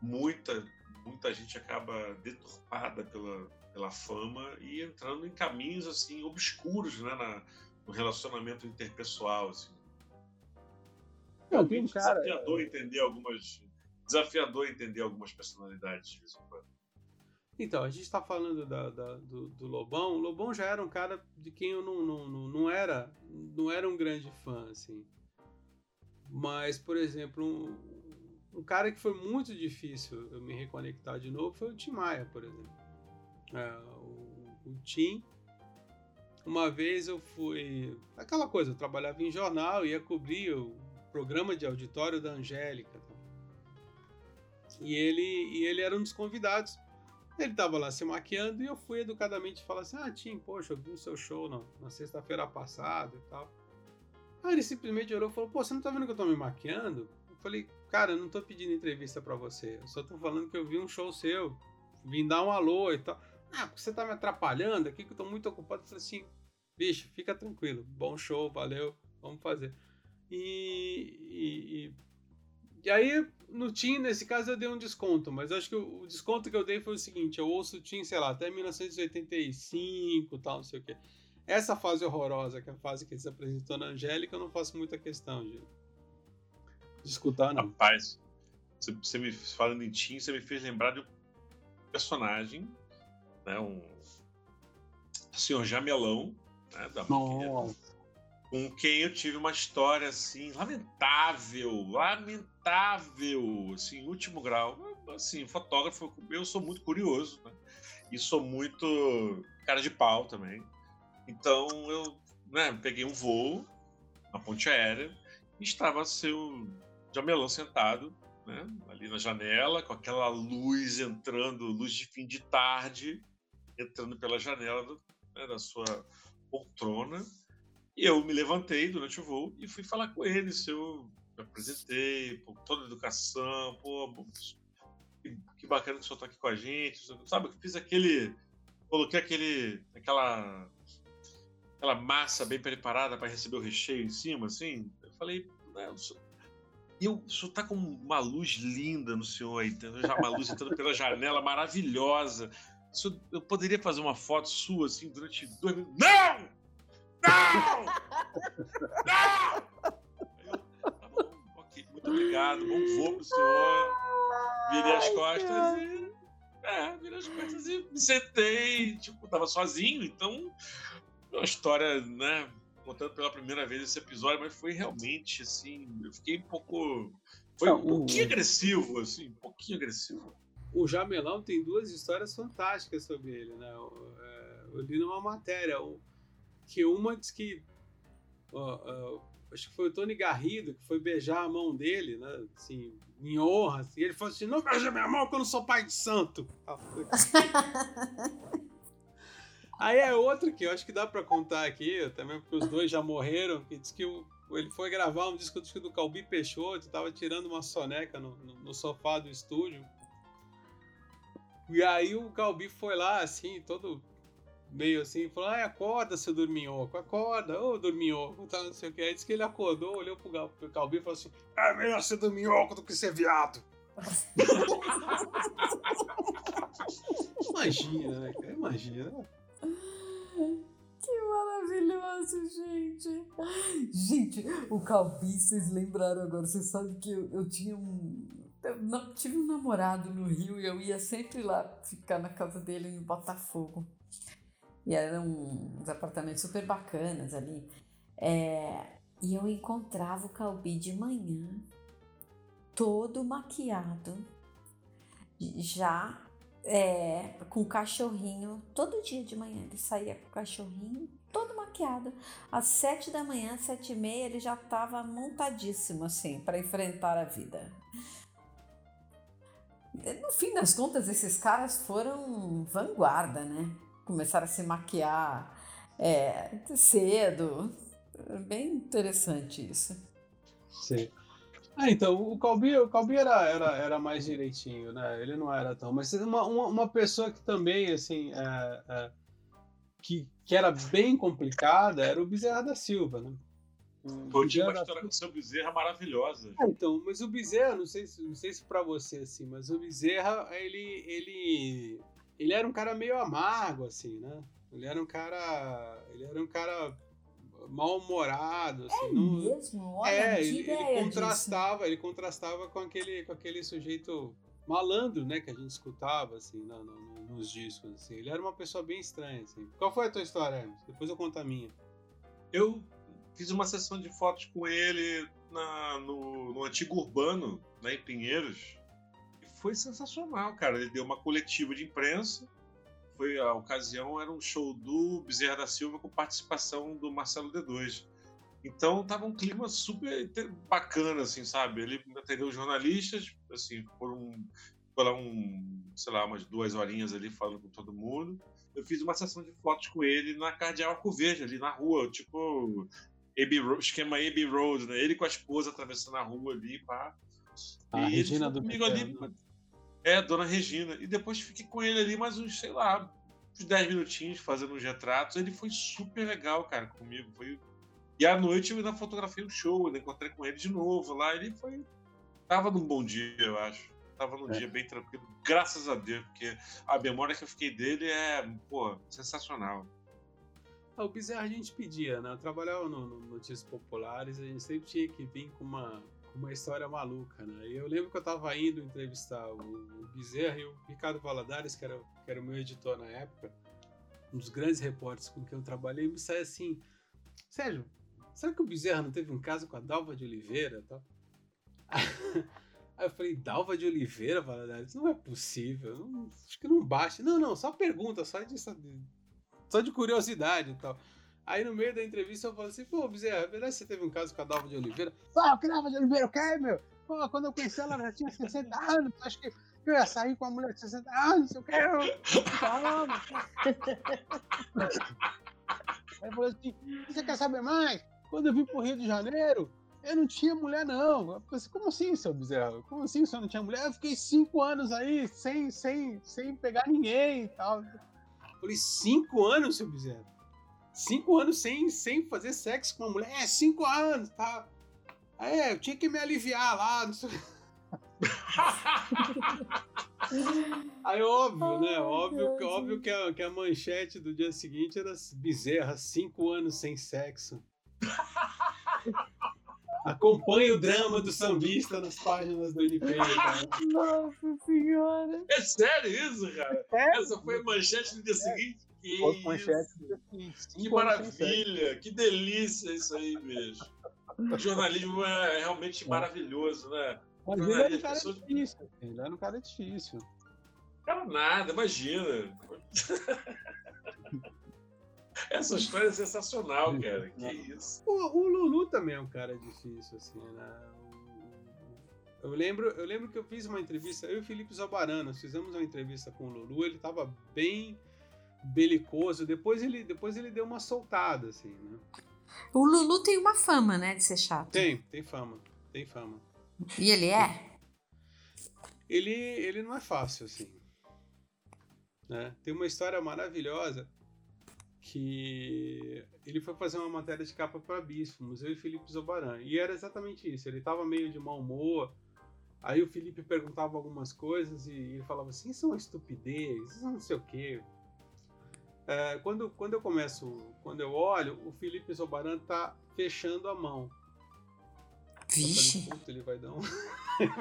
muita muita gente acaba deturpada pela, pela fama e entrando em caminhos assim obscuros né, na, no relacionamento interpessoal. Assim. Não, tem um cara... desafiador entender algumas desafiador entender algumas personalidades de vez em quando. Então, a gente está falando da, da, do, do, Lobão. O Lobão já era um cara de quem eu não, não, não, não, era não era um grande fã, assim. Mas, por exemplo, um, um cara que foi muito difícil eu me reconectar de novo foi o Tim Maia, por exemplo. É, o, o Tim, uma vez eu fui. Aquela coisa, eu trabalhava em jornal, ia cobrir o programa de auditório da Angélica. E ele, e ele era um dos convidados. Ele estava lá se maquiando e eu fui educadamente falar assim: Ah, Tim, poxa, eu vi o seu show na, na sexta-feira passada e tal. Aí ele simplesmente olhou e falou: Pô, você não tá vendo que eu tô me maquiando? Eu falei: Cara, eu não tô pedindo entrevista para você. Eu só tô falando que eu vi um show seu. Vim dar um alô e tal. Ah, porque você tá me atrapalhando aqui que eu tô muito ocupado. Eu falei assim, bicho, fica tranquilo. Bom show, valeu, vamos fazer. E, e, e, e aí, no Tim, nesse caso, eu dei um desconto, mas acho que o, o, desconto que eu dei foi o seguinte: eu ouço o Tim, sei lá, até 1985 tal, não sei o quê. Essa fase horrorosa, que é a fase que ele se apresentou na Angélica, eu não faço muita questão de, de escutar, não. Rapaz, você, me falando em Tim, você me fez lembrar de um personagem, né? Um senhor Jamelão, né? Da com quem eu tive uma história assim lamentável, lamentável, assim, último grau. Assim, fotógrafo, eu sou muito curioso, né? E sou muito cara de pau também. Então eu, né, peguei um voo na ponte aérea e estava seu Jamelão sentado, né, ali na janela, com aquela luz entrando, luz de fim de tarde, entrando pela janela do, né, da sua poltrona. E eu me levantei durante o voo e fui falar com ele. Se eu me apresentei, por toda a educação, pô, que bacana que o senhor está aqui com a gente. Sabe, eu fiz aquele. Coloquei aquele. aquela. aquela massa bem preparada para receber o recheio em cima, assim. Eu falei, né, o senhor, e o senhor tá com uma luz linda no senhor aí, já uma luz entrando pela janela maravilhosa. Senhor, eu poderia fazer uma foto sua assim durante dois minutos? Não! Não! Não! Eu, tá bom, ok, muito obrigado, bom voo pro senhor. Virei as costas e. É, virei as costas e me sentei, tipo, tava sozinho, então. Uma história, né? Contando pela primeira vez esse episódio, mas foi realmente assim, eu fiquei um pouco foi um pouquinho agressivo, assim, um pouquinho agressivo. O Jamelão tem duas histórias fantásticas sobre ele, né? Eu, é, eu li numa matéria que uma diz que acho que foi o Tony Garrido que foi beijar a mão dele, né? Assim, em honra, assim. Ele falou assim: não beija minha mão que eu não sou pai de santo. Aí é outro que eu acho que dá para contar aqui, também porque os dois já morreram, que diz que o, ele foi gravar um disco, disco do Calbi Peixoto, tava tirando uma soneca no, no, no, sofá do estúdio. E aí o Calbi foi lá, assim, todo meio assim, falou, ai, acorda, seu dorminhoco, acorda, ô dorminhoco, tá, não sei o que. Aí disse que ele acordou, olhou pro, pro Calbi e falou assim, é melhor ser dorminhoco do que ser viado. imagina, né, cara? Imagina. Que maravilhoso, gente. Gente, o Calbi, vocês lembraram agora, vocês sabem que eu, eu tinha um. Eu tive um namorado no Rio e eu ia sempre lá ficar na casa dele em Botafogo. E eram uns apartamentos super bacanas ali. É, e eu encontrava o Calbi de manhã, todo maquiado, já é, com o cachorrinho. Todo dia de manhã ele saía com o cachorrinho, todo maquiado. Às sete da manhã, sete e meia, ele já estava montadíssimo assim para enfrentar a vida. No fim das contas, esses caras foram vanguarda, né? Começaram a se maquiar é, cedo. Bem interessante isso. Sim. Ah, então, o Calbi, o Calbi era, era, era mais direitinho, né? Ele não era tão. Mas uma, uma, uma pessoa que também, assim, é, é, que, que era bem complicada era o Bezerra da Silva, né? Eu tinha uma história com o seu Bezerra maravilhosa. Ah, então, mas o Bezerra, não sei, não sei se pra você, assim, mas o Bezerra, ele, ele, ele era um cara meio amargo, assim, né? Ele era um cara. Ele era um cara mal-humorado. Assim, é não... mesmo? Olha, é, ele, ele contrastava, disso. ele contrastava com aquele, com aquele sujeito malandro, né, que a gente escutava, assim, no, no, nos discos, assim. Ele era uma pessoa bem estranha, assim. Qual foi a tua história, Hermes? Depois eu conto a minha. Eu fiz uma sessão de fotos com ele na, no, no antigo Urbano, né, em Pinheiros. E foi sensacional, cara. Ele deu uma coletiva de imprensa foi a ocasião era um show do Bezerra da Silva com participação do Marcelo D2. Então tava um clima super bacana, assim, sabe? Ele atendeu jornalistas, assim, por um, por um, sei lá, umas duas horinhas ali falando com todo mundo. Eu fiz uma sessão de fotos com ele na Cardeal Arco Verde, ali na rua, tipo AB Road, esquema AB Road, né? Ele com a esposa atravessando a rua ali, pá. A e Regina do comigo ali? É, Dona Regina. E depois fiquei com ele ali mais uns, sei lá, uns 10 minutinhos fazendo uns retratos. Ele foi super legal, cara, comigo. Foi... E à noite eu ainda fotografei um show, ainda encontrei com ele de novo lá. Ele foi. Tava num bom dia, eu acho. Tava num é. dia bem tranquilo, graças a Deus, porque a memória que eu fiquei dele é, pô, sensacional. Ah, o Bezerra a gente pedia, né? Eu trabalhava no, no Notícias Populares, a gente sempre tinha que vir com uma, uma história maluca, né? E eu lembro que eu tava indo entrevistar o, o Bezerra e o Ricardo Valadares, que era, que era o meu editor na época, um dos grandes repórteres com quem eu trabalhei, me saiu assim: Sérgio, será que o Bezerra não teve um caso com a Dalva de Oliveira tal? Aí eu falei, Dalva de Oliveira, Valadares? Não é possível, não, acho que não baixa. Não, não, só pergunta, só de, só de curiosidade e tal. Aí no meio da entrevista eu falei assim, pô, Bezerra, é verdade que você teve um caso com a Dalva de Oliveira? Ah, que Dalva de Oliveira, o que, meu? Pô, quando eu conheci ela, ela já tinha 60 anos, acho que eu ia sair com uma mulher de 60 anos, eu quero. Falando. Aí falou assim: você quer saber mais? Quando eu vim pro Rio de Janeiro, eu não tinha mulher, não. Eu falei assim, como assim, seu Bezerra? Como assim você não tinha mulher? Eu fiquei cinco anos aí sem, sem, sem pegar ninguém e tal. Eu falei, cinco anos, seu Bezerra? Cinco anos sem, sem fazer sexo com uma mulher. É, cinco anos, tá? É, eu tinha que me aliviar lá. Não sei... Aí óbvio, né? Óbvio, que, óbvio que, a, que a manchete do dia seguinte era bizerra, cinco anos sem sexo. Acompanhe o drama do sambista nas páginas do NP. Nossa senhora! É sério isso, cara? É? Essa foi a manchete do dia seguinte? Que, que maravilha, que delícia isso aí, bicho. O jornalismo é realmente é. maravilhoso, né? Mas ele era um cara pessoas... difícil. Ele era um cara difícil. Cara, nada, imagina. Essa história é sensacional, cara. Que isso. O, o, Lulu também é um cara difícil, assim, né? Eu lembro, eu lembro que eu fiz uma entrevista, eu e o Felipe Zabarano, fizemos uma entrevista com o Lulu, ele tava bem belicoso. Depois ele, depois ele deu uma soltada, assim, né? O Lulu tem uma fama, né, de ser chato. Tem, tem fama, tem fama. E ele é? Ele, ele não é fácil, assim. Né? Tem uma história maravilhosa que ele foi fazer uma matéria de capa para Bispo, Museu de Felipe Zobaran. E era exatamente isso. Ele estava meio de mau humor. Aí o Felipe perguntava algumas coisas e ele falava assim: Isso é uma estupidez, isso não sei o quê. É, quando, quando eu começo, quando eu olho, o Felipe Zobaran tá fechando a mão. Vixe. Falei, ele vai dar um. ele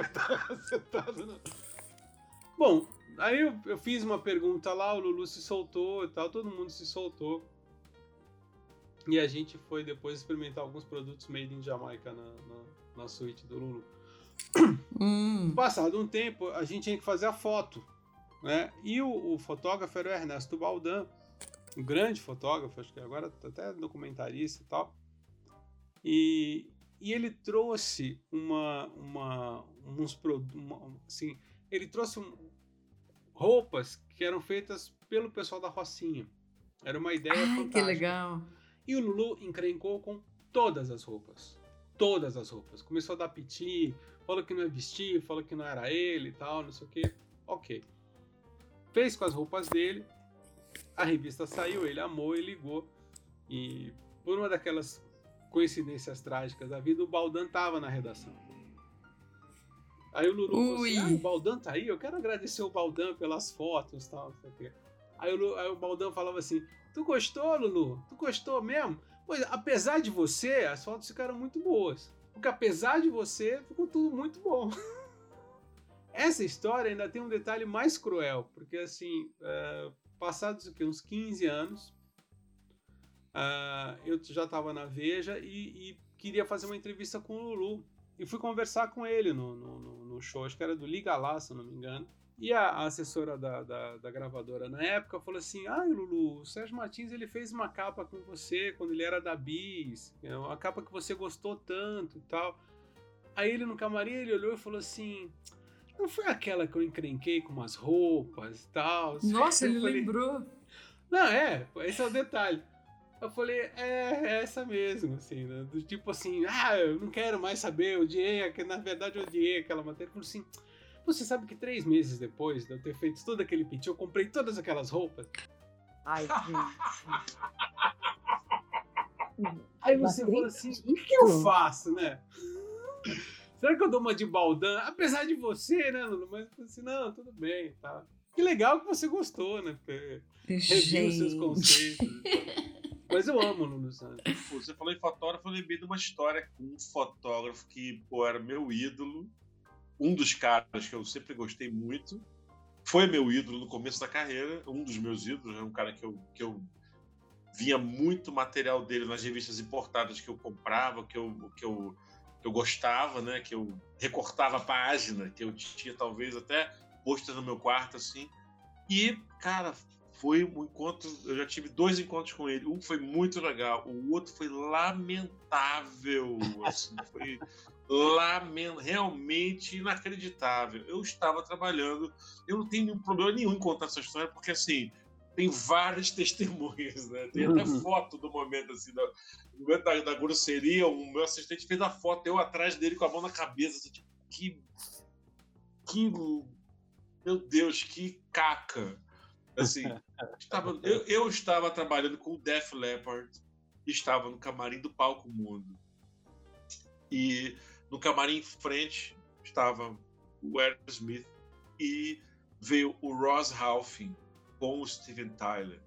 vai não. Bom, aí eu, eu, fiz uma pergunta lá, o Lulu se soltou e tal, todo mundo se soltou. E a gente foi depois experimentar alguns produtos made in Jamaica na, na, na suíte do Lulu. Hum. Passado um tempo, a gente tinha que fazer a foto. Né? E o, o fotógrafo era o Ernesto Baldan, um grande fotógrafo, acho que agora até documentarista e tal. E, e ele trouxe uma, uma uns produtos, assim, ele trouxe um, roupas que eram feitas pelo pessoal da Rocinha. Era uma ideia Ai, fantástica. que legal. E o Lulu encrencou com todas as roupas. Todas as roupas. Começou a dar piti, falou que não ia vestir, falou que não era ele e tal, não sei o que. Ok. Fez com as roupas dele. A revista saiu, ele amou e ligou. E por uma daquelas coincidências trágicas da vida, o Baldan tava na redação. Aí o Lulu falou assim, ah, o Baldan tá aí? Eu quero agradecer o Baldan pelas fotos e tal. Aí o, aí o Baldan falava assim, tu gostou, Lulu? Tu gostou mesmo? Pois, apesar de você, as fotos ficaram muito boas. Porque apesar de você, ficou tudo muito bom. Essa história ainda tem um detalhe mais cruel, porque assim, uh, passados aqui, uns 15 anos, uh, eu já estava na Veja e, e, queria fazer uma entrevista com o Lulu. E fui conversar com ele no, no, no show, acho que era do Liga Lá, se não me engano. E a, a assessora da, da, da, gravadora na época falou assim: Ah, Lulu, o Sérgio Martins ele fez uma capa com você quando ele era da Bis, é uma capa que você gostou tanto e tal. Aí ele no camarim ele olhou e falou assim: Não foi aquela que eu encrenquei com umas roupas e tal? Nossa, eu ele falei, lembrou. Não, é, esse é o detalhe. Eu falei, é, é essa mesmo, assim, né? Do tipo assim, ah, eu não quero mais saber, eu odiei, que na verdade eu odiei aquela matéria. Falei assim, você sabe que três meses depois de eu ter feito todo aquele pitch, eu comprei todas aquelas roupas? Ai, Aí você fala assim, o que eu faço, né? Será que eu dou uma de baldã? Apesar de você, né, Lulu? Mas assim, não, tudo bem, tá. Que legal que você gostou, né? Reviu seus conceitos. Mas eu amo o Lulu Santos. Você falou em fotógrafo, eu lembrei de uma história com um fotógrafo que, pô, era meu ídolo. Um dos caras que eu sempre gostei muito. Foi meu ídolo no começo da carreira. Um dos meus ídolos. É um cara que eu, que eu via muito material dele nas revistas importadas que eu comprava, que eu, que eu, eu gostava, né? Que eu recortava a página, que eu tinha talvez até posta no meu quarto, assim. E, cara, foi um encontro. Eu já tive dois encontros com ele. Um foi muito legal, o outro foi lamentável. Assim, foi lament... realmente inacreditável. Eu estava trabalhando, eu não tenho nenhum problema nenhum em contar essa história, porque assim. Tem várias testemunhas, né? Tem até uhum. foto do momento, assim, do, momento da, da grosseria. O meu assistente fez a foto, eu atrás dele com a mão na cabeça, assim, tipo, que. Que. Meu Deus, que caca Assim, estava, eu, eu, estava trabalhando com o Def Leppard, estava no camarim do Palco Mundo. E no camarim em frente estava o Aerosmith e veio o Ross Halfin com o Steven Tyler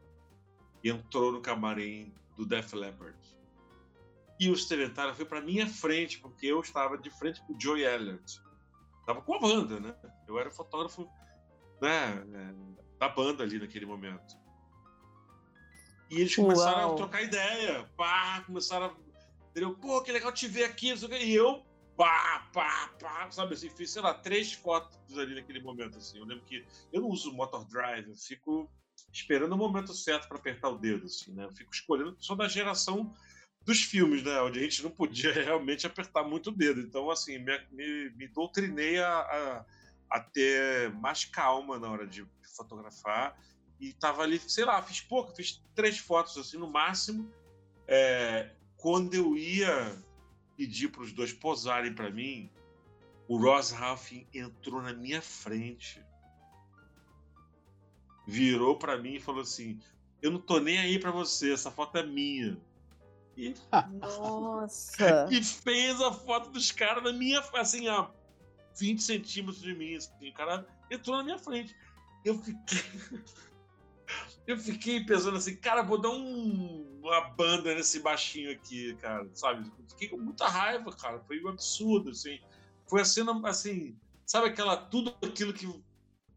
e entrou no camarim do Def Leppard. E o Steven Tyler foi para minha frente, porque eu estava de frente com o Joey Elliott. Estava com a banda, né? Eu era fotógrafo né, da banda ali naquele momento. E eles começaram Uau. a trocar ideia, pá, começaram a. Entendeu? Pô, que legal te ver aqui, e eu, pá, pá, pá, sabe assim, fiz, sei lá, três fotos ali naquele momento, assim. Eu lembro que eu não uso motor drive, eu fico esperando o momento certo para apertar o dedo, assim, né? Eu fico escolhendo, sou da geração dos filmes, né? Onde a gente não podia realmente apertar muito o dedo. Então, assim, me, me, me doutrinei a, a, a ter mais calma na hora de fotografar e tava ali, sei lá, fiz pouco, fiz três fotos assim no máximo. É, quando eu ia pedir para os dois posarem para mim, o Ross Halfin entrou na minha frente, virou para mim e falou assim: "Eu não tô nem aí para você, essa foto é minha". E, Nossa! e fez a foto dos caras na minha, assim, a 20 centímetros de mim. Assim, o cara entrou na minha frente. Eu fiquei. eu fiquei pensando assim, cara, vou dar um, uma banda nesse baixinho aqui, cara, sabe? Fiquei com muita raiva, cara. Foi um absurdo, assim. Foi a cena, assim, sabe aquela, tudo aquilo que,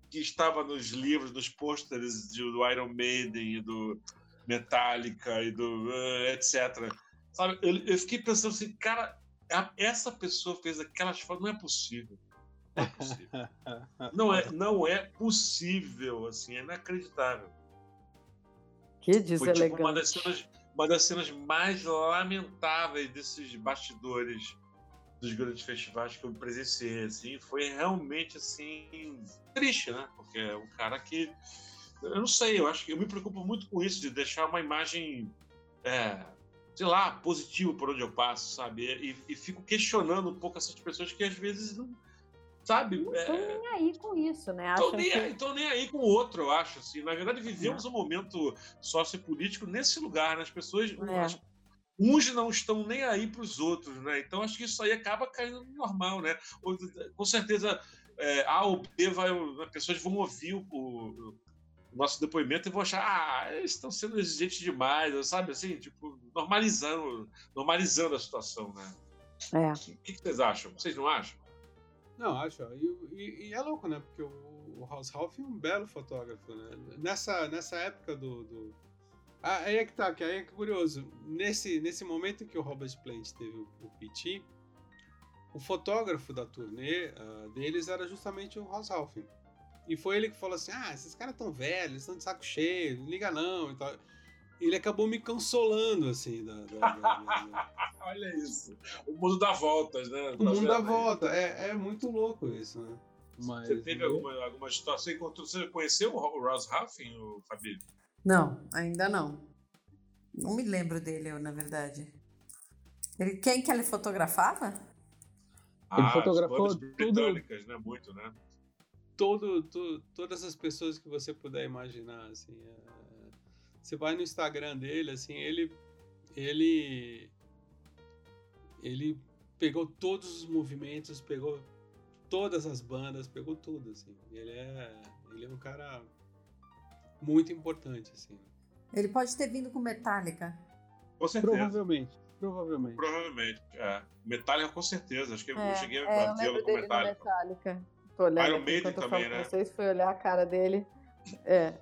que estava nos livros, nos pôsteres do Iron Maiden e do Metallica e do uh, etc. Sabe? Eu, eu, fiquei pensando assim, cara, essa pessoa fez aquelas fotos, não é possível. Não é possível. não é, não é possível, assim, é inacreditável. Que deselegante. Foi tipo uma das, cenas, uma das cenas mais lamentáveis desses bastidores dos grandes festivais que eu presenciei, assim, foi realmente, assim, triste, né? Porque é um cara que, eu não sei, eu acho que eu me preocupo muito com isso, de deixar uma imagem, é, sei lá, positiva por onde eu passo, sabe? E, e fico questionando um pouco essas pessoas que às vezes não sabe? Não estão é... nem aí com isso, né? Estão nem, que... nem aí com o outro, eu acho. Assim. Na verdade, vivemos é. um momento sociopolítico nesse lugar, né? As pessoas. É. As, uns não estão nem aí para os outros, né? Então acho que isso aí acaba caindo no normal, né? Com certeza é, A ou B vai, as pessoas vão ouvir o, o, nosso depoimento e vão achar, ah, eles estão sendo exigentes demais, sabe? Assim, tipo, normalizando, normalizando a situação, né? É. O que, que vocês acham? Vocês não acham? Não, acho. E, e, é louco, né? Porque o, o House Ralph é um belo fotógrafo, né? Nessa, nessa época do. do... Ah, aí é que tá, que aí é que curioso. Nesse, nesse momento que o Robert Plant teve o, o PT, o fotógrafo da turnê uh, deles era justamente o House Ralph. E foi ele que falou assim: ah, esses caras tão velhos, estão de saco cheio, não liga não e tal ele acabou me consolando, assim. Da, da, da, Olha isso. O mundo dá voltas, né? O mundo dá volta. É, é muito louco isso, né? Mas, você teve alguma, alguma situação? Você, encontrou, você conheceu o Ross Huffin, o Fabio? Não, ainda não. Não me lembro dele, eu, na verdade. Ele, quem que ele fotografava? Ah, ele fotografou as britânicas, tudo... né? Muito, né? Todo, to, todas as pessoas que você puder imaginar, assim. Você vai no Instagram dele, assim, ele ele ele pegou todos os movimentos, pegou todas as bandas, pegou tudo, assim. Ele é ele é um cara muito importante, assim. Ele pode ter vindo com Metallica. Com certeza. Provavelmente. Provavelmente. Provavelmente, é. Metallica com certeza. Acho que é, eu cheguei a é, vê-lo com Metallica. Metallica. Tô olhando Iron Maiden também, né? Vocês foi olhar a cara dele. É.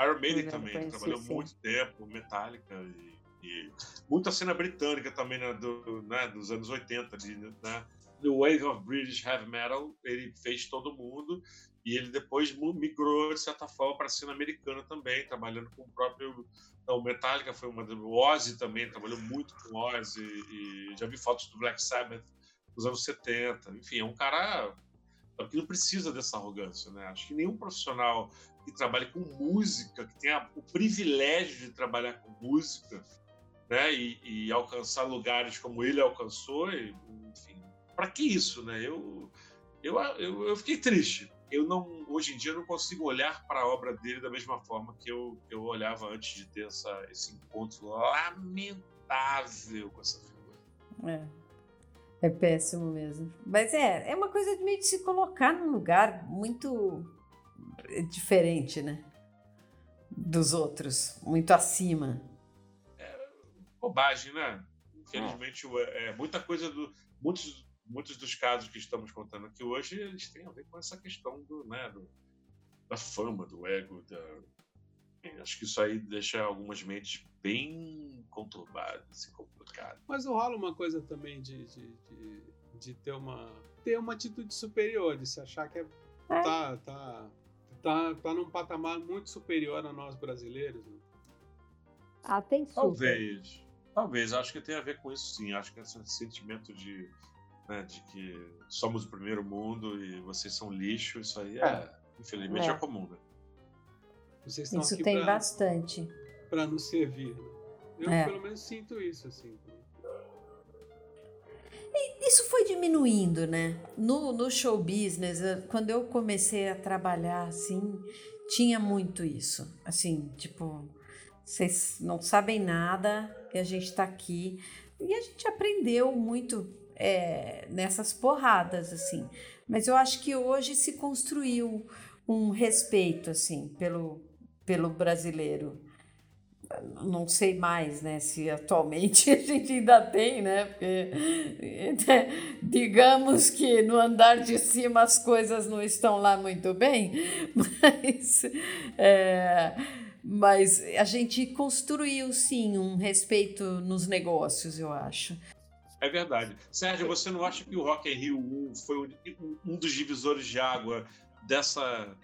Iron Maiden também, trabalhou sim. muito tempo, Metallica e, e, muita cena britânica também né, do, né, dos anos 80, de, né, The Wave of British Heavy Metal, ele fez todo mundo e ele depois migrou de certa forma para a cena americana também, trabalhando com o próprio então, Metallica foi uma o Ozzy também trabalhou muito com Ozzy e já vi fotos do Black Sabbath dos anos 70, enfim, é um cara que não precisa dessa arrogância, né? Acho que nenhum profissional que trabalhe com música, que tenha o privilégio de trabalhar com música, né, e, e alcançar lugares como ele alcançou, e, enfim, para que isso, né? Eu, eu, eu, eu, fiquei triste. Eu não, hoje em dia, eu não consigo olhar para a obra dele da mesma forma que eu, eu olhava antes de ter essa, esse encontro lamentável com essa figura. É. É péssimo mesmo. Mas é, é uma coisa de meio de se colocar num lugar muito diferente, né? Dos outros, muito acima. É bobagem, né? Infelizmente, é, é, muita coisa do. Muitos, muitos dos casos que estamos contando aqui hoje, eles têm a ver com essa questão do, né, do, da fama, do ego, da, acho que isso aí deixa algumas mentes bem conturbadas e complicadas. Mas rola uma coisa também de, de, de, de, ter, uma, ter uma atitude superior, de se achar que é, é. Tá, tá, tá, tá num patamar muito superior a nós brasileiros. Né? Ah, tem super. Talvez. Talvez. Acho que tem a ver com isso sim. Acho que esse sentimento de, né, de que somos o primeiro mundo e vocês são lixo, isso aí é, é infelizmente, é, é comum. Né? isso tem pra, bastante. Para nos servir. Né? Eu é. pelo menos sinto isso, assim isso foi diminuindo, né? No, no show business, eh, quando eu comecei a trabalhar assim, tinha muito isso. Assim, tipo, vocês não sabem nada e a gente está aqui. E a gente aprendeu muito é, nessas porradas, assim. Mas eu acho que hoje se construiu um respeito, assim, pelo, pelo brasileiro. Não sei mais, né, se atualmente a gente ainda tem, né, porque digamos que no andar de cima as coisas não estão lá muito bem, mas, é, mas a gente construiu sim um respeito nos negócios, eu acho. É verdade. Sérgio, você não acha que o Rock in Rio foi um dos divisores de água dessa,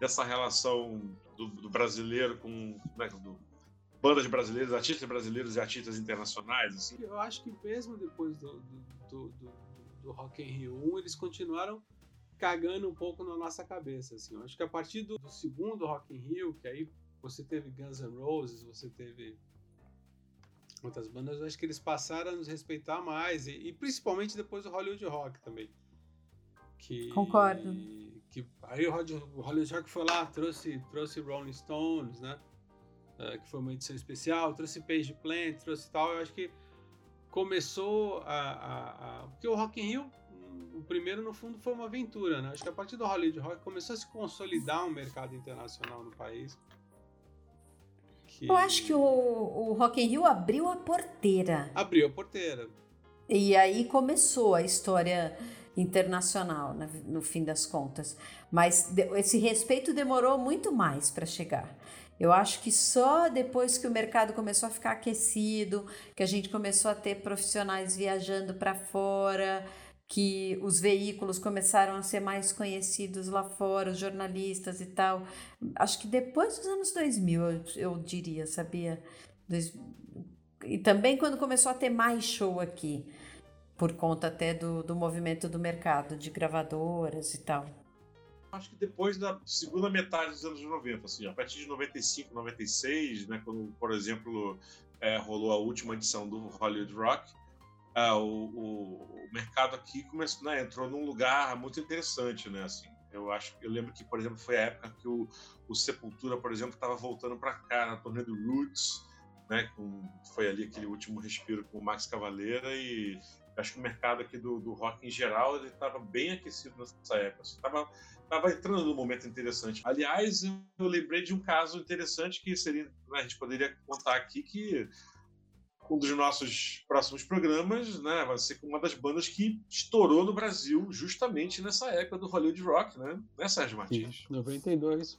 dessa relação do, do brasileiro com né, bandas brasileiras, artistas brasileiros e artistas internacionais? Assim? Eu acho que mesmo depois do, do, do, do Rock in Rio 1, eles continuaram cagando um pouco na nossa cabeça. Assim. Eu acho que a partir do, do segundo Rock in Rio, que aí você teve Guns N' Roses, você teve outras bandas, eu acho que eles passaram a nos respeitar mais, e, e principalmente depois do Hollywood Rock também. Que, Concordo. Que, aí o Hollywood Rock foi lá, trouxe, trouxe Rolling Stones, né? Uh, que foi uma edição especial, trouxe Page Plant, trouxe tal. Eu acho que começou a, a, a, Porque o Rock in Rio, o primeiro no fundo foi uma aventura, né? Acho que a partir do Hollywood Rock começou a se consolidar um mercado internacional no país. Que... Eu acho que o, o Rock in Rio abriu a porteira. Abriu a porteira. E aí começou a história internacional, no fim das contas. Mas esse respeito demorou muito mais para chegar. Eu acho que só depois que o mercado começou a ficar aquecido, que a gente começou a ter profissionais viajando para fora, que os veículos começaram a ser mais conhecidos lá fora, os jornalistas e tal. Acho que depois dos anos 2000, eu, eu diria, sabia? E também quando começou a ter mais show aqui, por conta até do, do movimento do mercado de gravadoras e tal. Acho que depois da segunda metade dos anos 90, assim, a partir de 95, 96, né, quando, por exemplo, é, rolou a última edição do Hollywood Rock, ah, o, o, o, mercado aqui começou, né, entrou num lugar muito interessante, né? Assim, eu acho, eu lembro que, por exemplo, foi a época que o, o Sepultura, por exemplo, estava voltando para cá na turnê do Roots, né? Com, foi ali aquele último respiro com o Max Cavaleira e acho que o mercado aqui do, do rock em geral ele estava bem aquecido nessa época. Estava assim, tava entrando num momento interessante. Aliás, eu lembrei de um caso interessante que seria, né, a gente poderia contar aqui que um dos nossos próximos programas, né, vai ser com uma das bandas que estourou no Brasil justamente nessa época do Hollywood Rock, né? Né, Sérgio Martins? 92.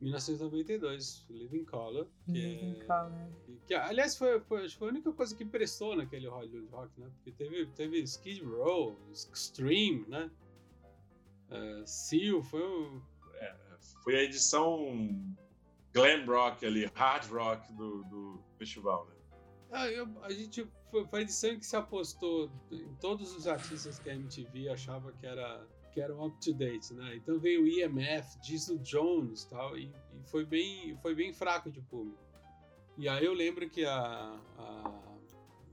1992, Living Color. Que Living é, Color. Que, aliás, foi, foi, foi a única coisa que prestou naquele Hollywood Rock, né? Porque teve, teve Skid Row, Extreme, né? Uh, Seal, foi o... É, foi a edição glam rock ali, hard rock do, do festival, né? Ah, eu, a gente foi, foi a edição que se apostou em todos os artistas que a MTV achava que era que eram up to date, né? Então veio o EMF, Diesel Jones, tal, e, e foi bem foi bem fraco de público. E aí eu lembro que a, a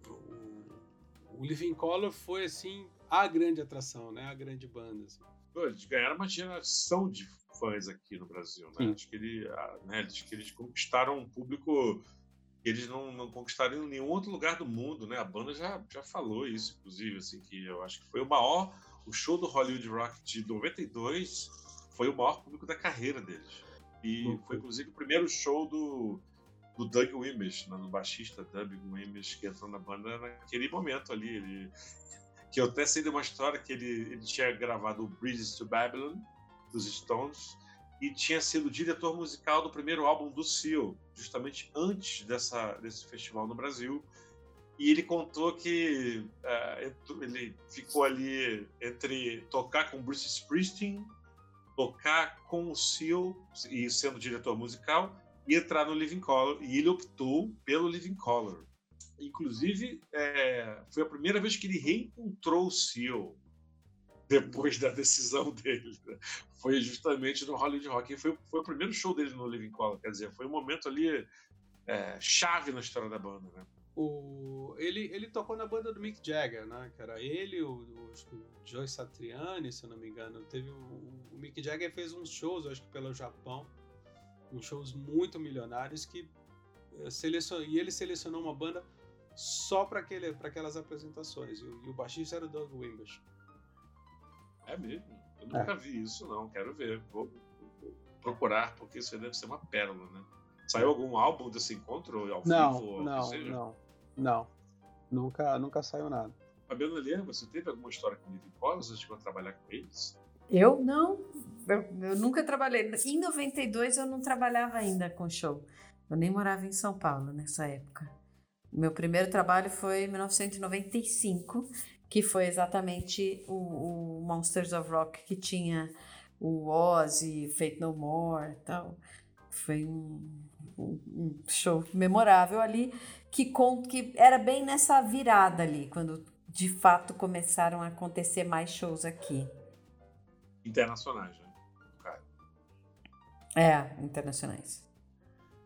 o, o Living Color foi assim a grande atração, né? A grande banda. Assim. Eles ganharam uma geração de fãs aqui no Brasil, né? Acho que, ele, né, eles, que eles conquistaram um público que eles não, não conquistaram em nenhum outro lugar do mundo, né? A banda já, já falou isso, inclusive, assim, que eu acho que foi o maior, o show do Hollywood Rock de 92 foi o maior público da carreira deles. E uhum. foi, inclusive, o primeiro show do, do Doug Wimbish, né, do baixista Doug Wimbish, que entrou na banda naquele momento ali. Ele, que eu até sei de uma história que ele, ele tinha gravado o Bridges to Babylon, dos Stones e tinha sido diretor musical do primeiro álbum do Seal, justamente antes dessa, desse festival no Brasil. E ele contou que uh, ele ficou ali entre tocar com Bruce Springsteen, tocar com o Seal e sendo diretor musical e entrar no Living Color. E ele optou pelo Living Color. Inclusive, é, foi a primeira vez que ele reencontrou o Seal depois da decisão dele. Foi justamente no Hollywood Rock. E foi, foi o primeiro show dele no Living Color. Quer dizer, foi um momento ali é, chave na história da banda, né? O, ele, ele tocou na banda do Mick Jagger, né? Que era ele, o, o, o Joe Satriani, se eu não me engano. Teve o, o Mick Jagger fez uns shows, acho que pelo Japão, uns shows muito milionários que eh, selecionou, e ele selecionou uma banda só para aquelas apresentações. E, e, o baixista era o Doug Wimbish. É mesmo? Eu nunca é. vi isso, não. Quero ver. Vou, procurar, porque isso aí deve ser uma pérola, né? Saiu algum álbum desse encontro ao não, vivo? Não, não, não. Nunca, nunca saiu nada. Fabiana Helena, você teve alguma história com o Living Colors? Você chegou a trabalhar com eles? Eu? Não. Eu, eu, nunca trabalhei. Em 92 eu não trabalhava ainda com show. Eu nem morava em São Paulo nessa época. Meu primeiro trabalho foi em 1995, que foi exatamente o, o Monsters of Rock que tinha o Ozzy, Fate No More tal. Foi um, um, show memorável ali, que, com, que era bem nessa virada ali, quando de fato começaram a acontecer mais shows aqui. Internacionais, né? É, internacionais.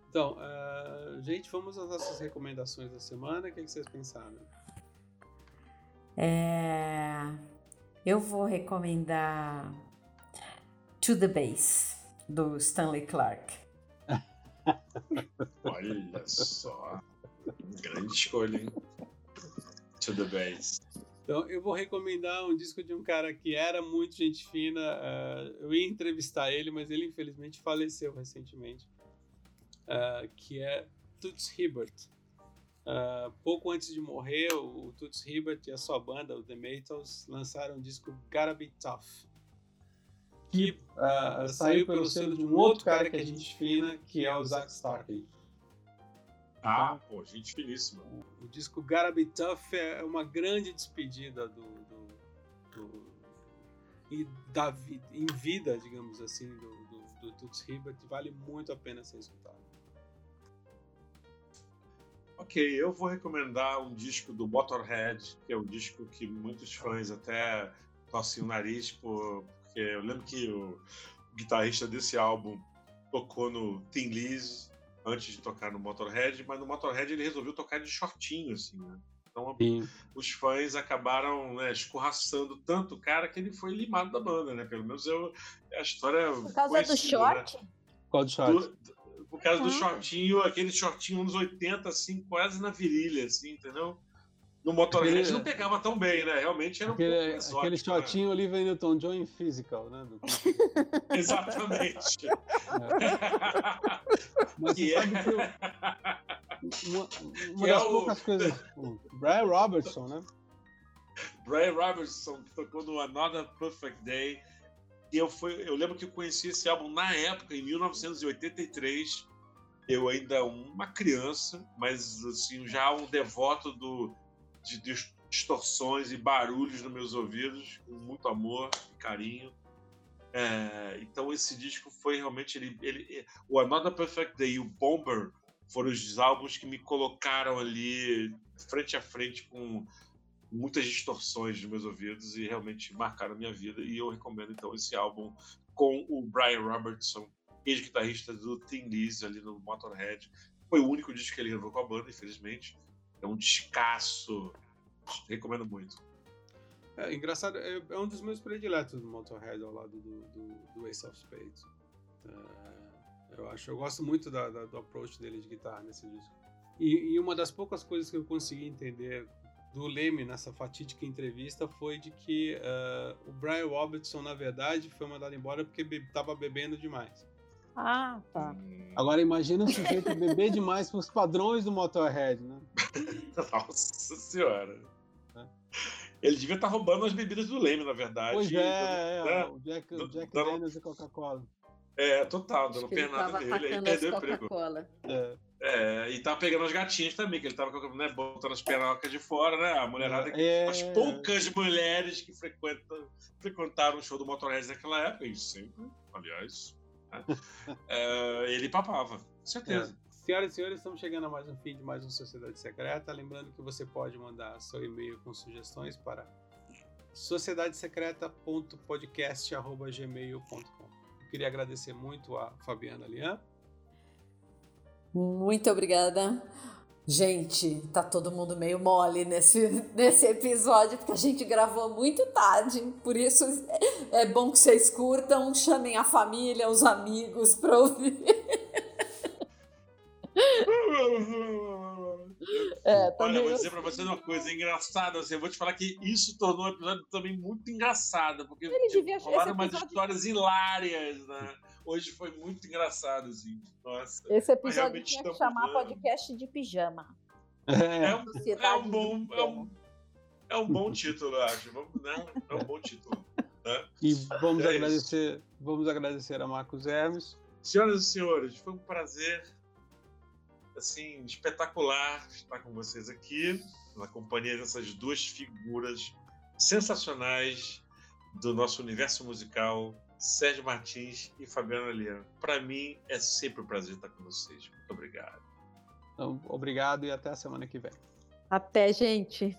Então, uh, gente, vamos às nossas recomendações da semana. O que, que vocês pensaram? É, eu vou recomendar To the Base, do Stanley Clark. Olha só. Grande escolha, hein? To the Base. Então, eu vou recomendar um disco de um cara que era muito gente fina. Uh, eu ia entrevistar ele, mas ele infelizmente faleceu recentemente. Uh, que é Toots Hibbert. Uh, pouco antes de morrer, o, Toots Hibbert e a sua banda, o The Maytals, lançaram o disco Gotta Be Tough. Que uh, saiu pelo selo de um outro cara que é gente fina, que é o Zack Starkey. Ah, pô, gente finíssima. O, o disco Gotta Be Tough é uma grande despedida do, do, do e da, em vida, digamos assim, do, do, do Toots Hibbert. Vale muito a pena ser escutado. Ok, eu vou recomendar um disco do Motorhead, que é um disco que muitos fãs até tossem o nariz, por, porque eu lembro que o, guitarrista desse álbum tocou no Tim Lizzy, antes de tocar no Motorhead, mas no Motorhead ele resolveu tocar de shortinho, assim, né? Então Sim. os fãs acabaram né, escorraçando tanto o cara que ele foi limado da banda, né? Pelo menos eu, a história. Por causa do short? Né? Qual do short? Do, por causa ah. do shortinho, aquele shortinho anos 80, assim, quase na virilha, assim, entendeu? No Motorhead aquele, não pegava tão bem, né? Realmente era um aquele, pouco exótico, Aquele né? shortinho né? Olivia Newton-John em Physical, né? Do... Exatamente. É. Mas que é... que uma, uma que das é poucas o... coisas... O Brian Robertson, né? Brian Robertson, que tocou no Another Perfect Day. E eu, fui, eu lembro que eu conheci esse álbum na época, em 1983. Eu ainda uma criança, mas assim, já um devoto do de distorções e barulhos nos meus ouvidos, com muito amor e carinho. É, então esse disco foi realmente ele, ele, o Another Perfect Day e o Bomber foram os álbuns que me colocaram ali frente a frente com muitas distorções nos meus ouvidos e realmente marcaram a minha vida. E eu recomendo então esse álbum com o Brian Robertson ex-guitarrista do Tim Lizzy ali no Motorhead. Foi o único disco que ele gravou com a banda infelizmente é um descasso. Recomendo muito. É engraçado, é, é, um dos meus prediletos do Motorhead ao lado do, do, do Ace of Spades. É, eu acho, eu gosto muito da, da, do approach dele de guitarra nesse disco. E, e, uma das poucas coisas que eu consegui entender do Leme nessa fatídica entrevista foi de que uh, o Brian Robertson, na verdade, foi mandado embora porque estava be bebendo demais. Ah, tá. Agora imagina o sujeito beber demais para os padrões do Motorhead, né? Nossa senhora. É. Ele devia estar tá roubando as bebidas do Leme, na verdade. Pois é, é, né? o Jack, o Jack dando... Daniels e Coca-Cola. É, total, dando pernada nele. Ele perdeu o emprego. É. É, e tava pegando as gatinhas também, que ele tava né, botando as pernocas de fora, né? A mulherada, é. as poucas mulheres que frequentam, frequentaram o show do Motorhead naquela época, e sempre, aliás, é, ele papava, com certeza. É. Senhoras e senhores, estamos chegando a mais um fim de mais uma Sociedade Secreta. Lembrando que você pode mandar seu e-mail com sugestões para sociedadesecreta.podcast.gmail.com Queria agradecer muito a Fabiana Lian. Muito obrigada. Gente, tá todo mundo meio mole nesse, nesse episódio, porque a gente gravou muito tarde. Por isso é bom que vocês curtam, chamem a família, os amigos pra ouvir. É, Olha, vou dizer pra você uma coisa engraçada. Assim, eu vou te falar que isso tornou o episódio também muito engraçado. Porque Ele devia- rolaram umas episódio- histórias hilárias, né? Hoje foi muito engraçado, assim. Nossa. Esse episódio tinha que chamar podcast de pijama. É, É um, é um bom. É um, é um bom título, eu acho. Vamos, né? É um bom título. né? e vamos É isso. agradecer, vamos agradecer a Marcos Hermes. Senhoras e senhores, foi um prazer assim espetacular estar com vocês aqui na companhia dessas duas figuras sensacionais do nosso universo musical, Sérgio Martins e Fabiana Lima. Para mim é sempre um prazer estar com vocês. Muito obrigado. Então, obrigado e até a semana que vem. Até, gente.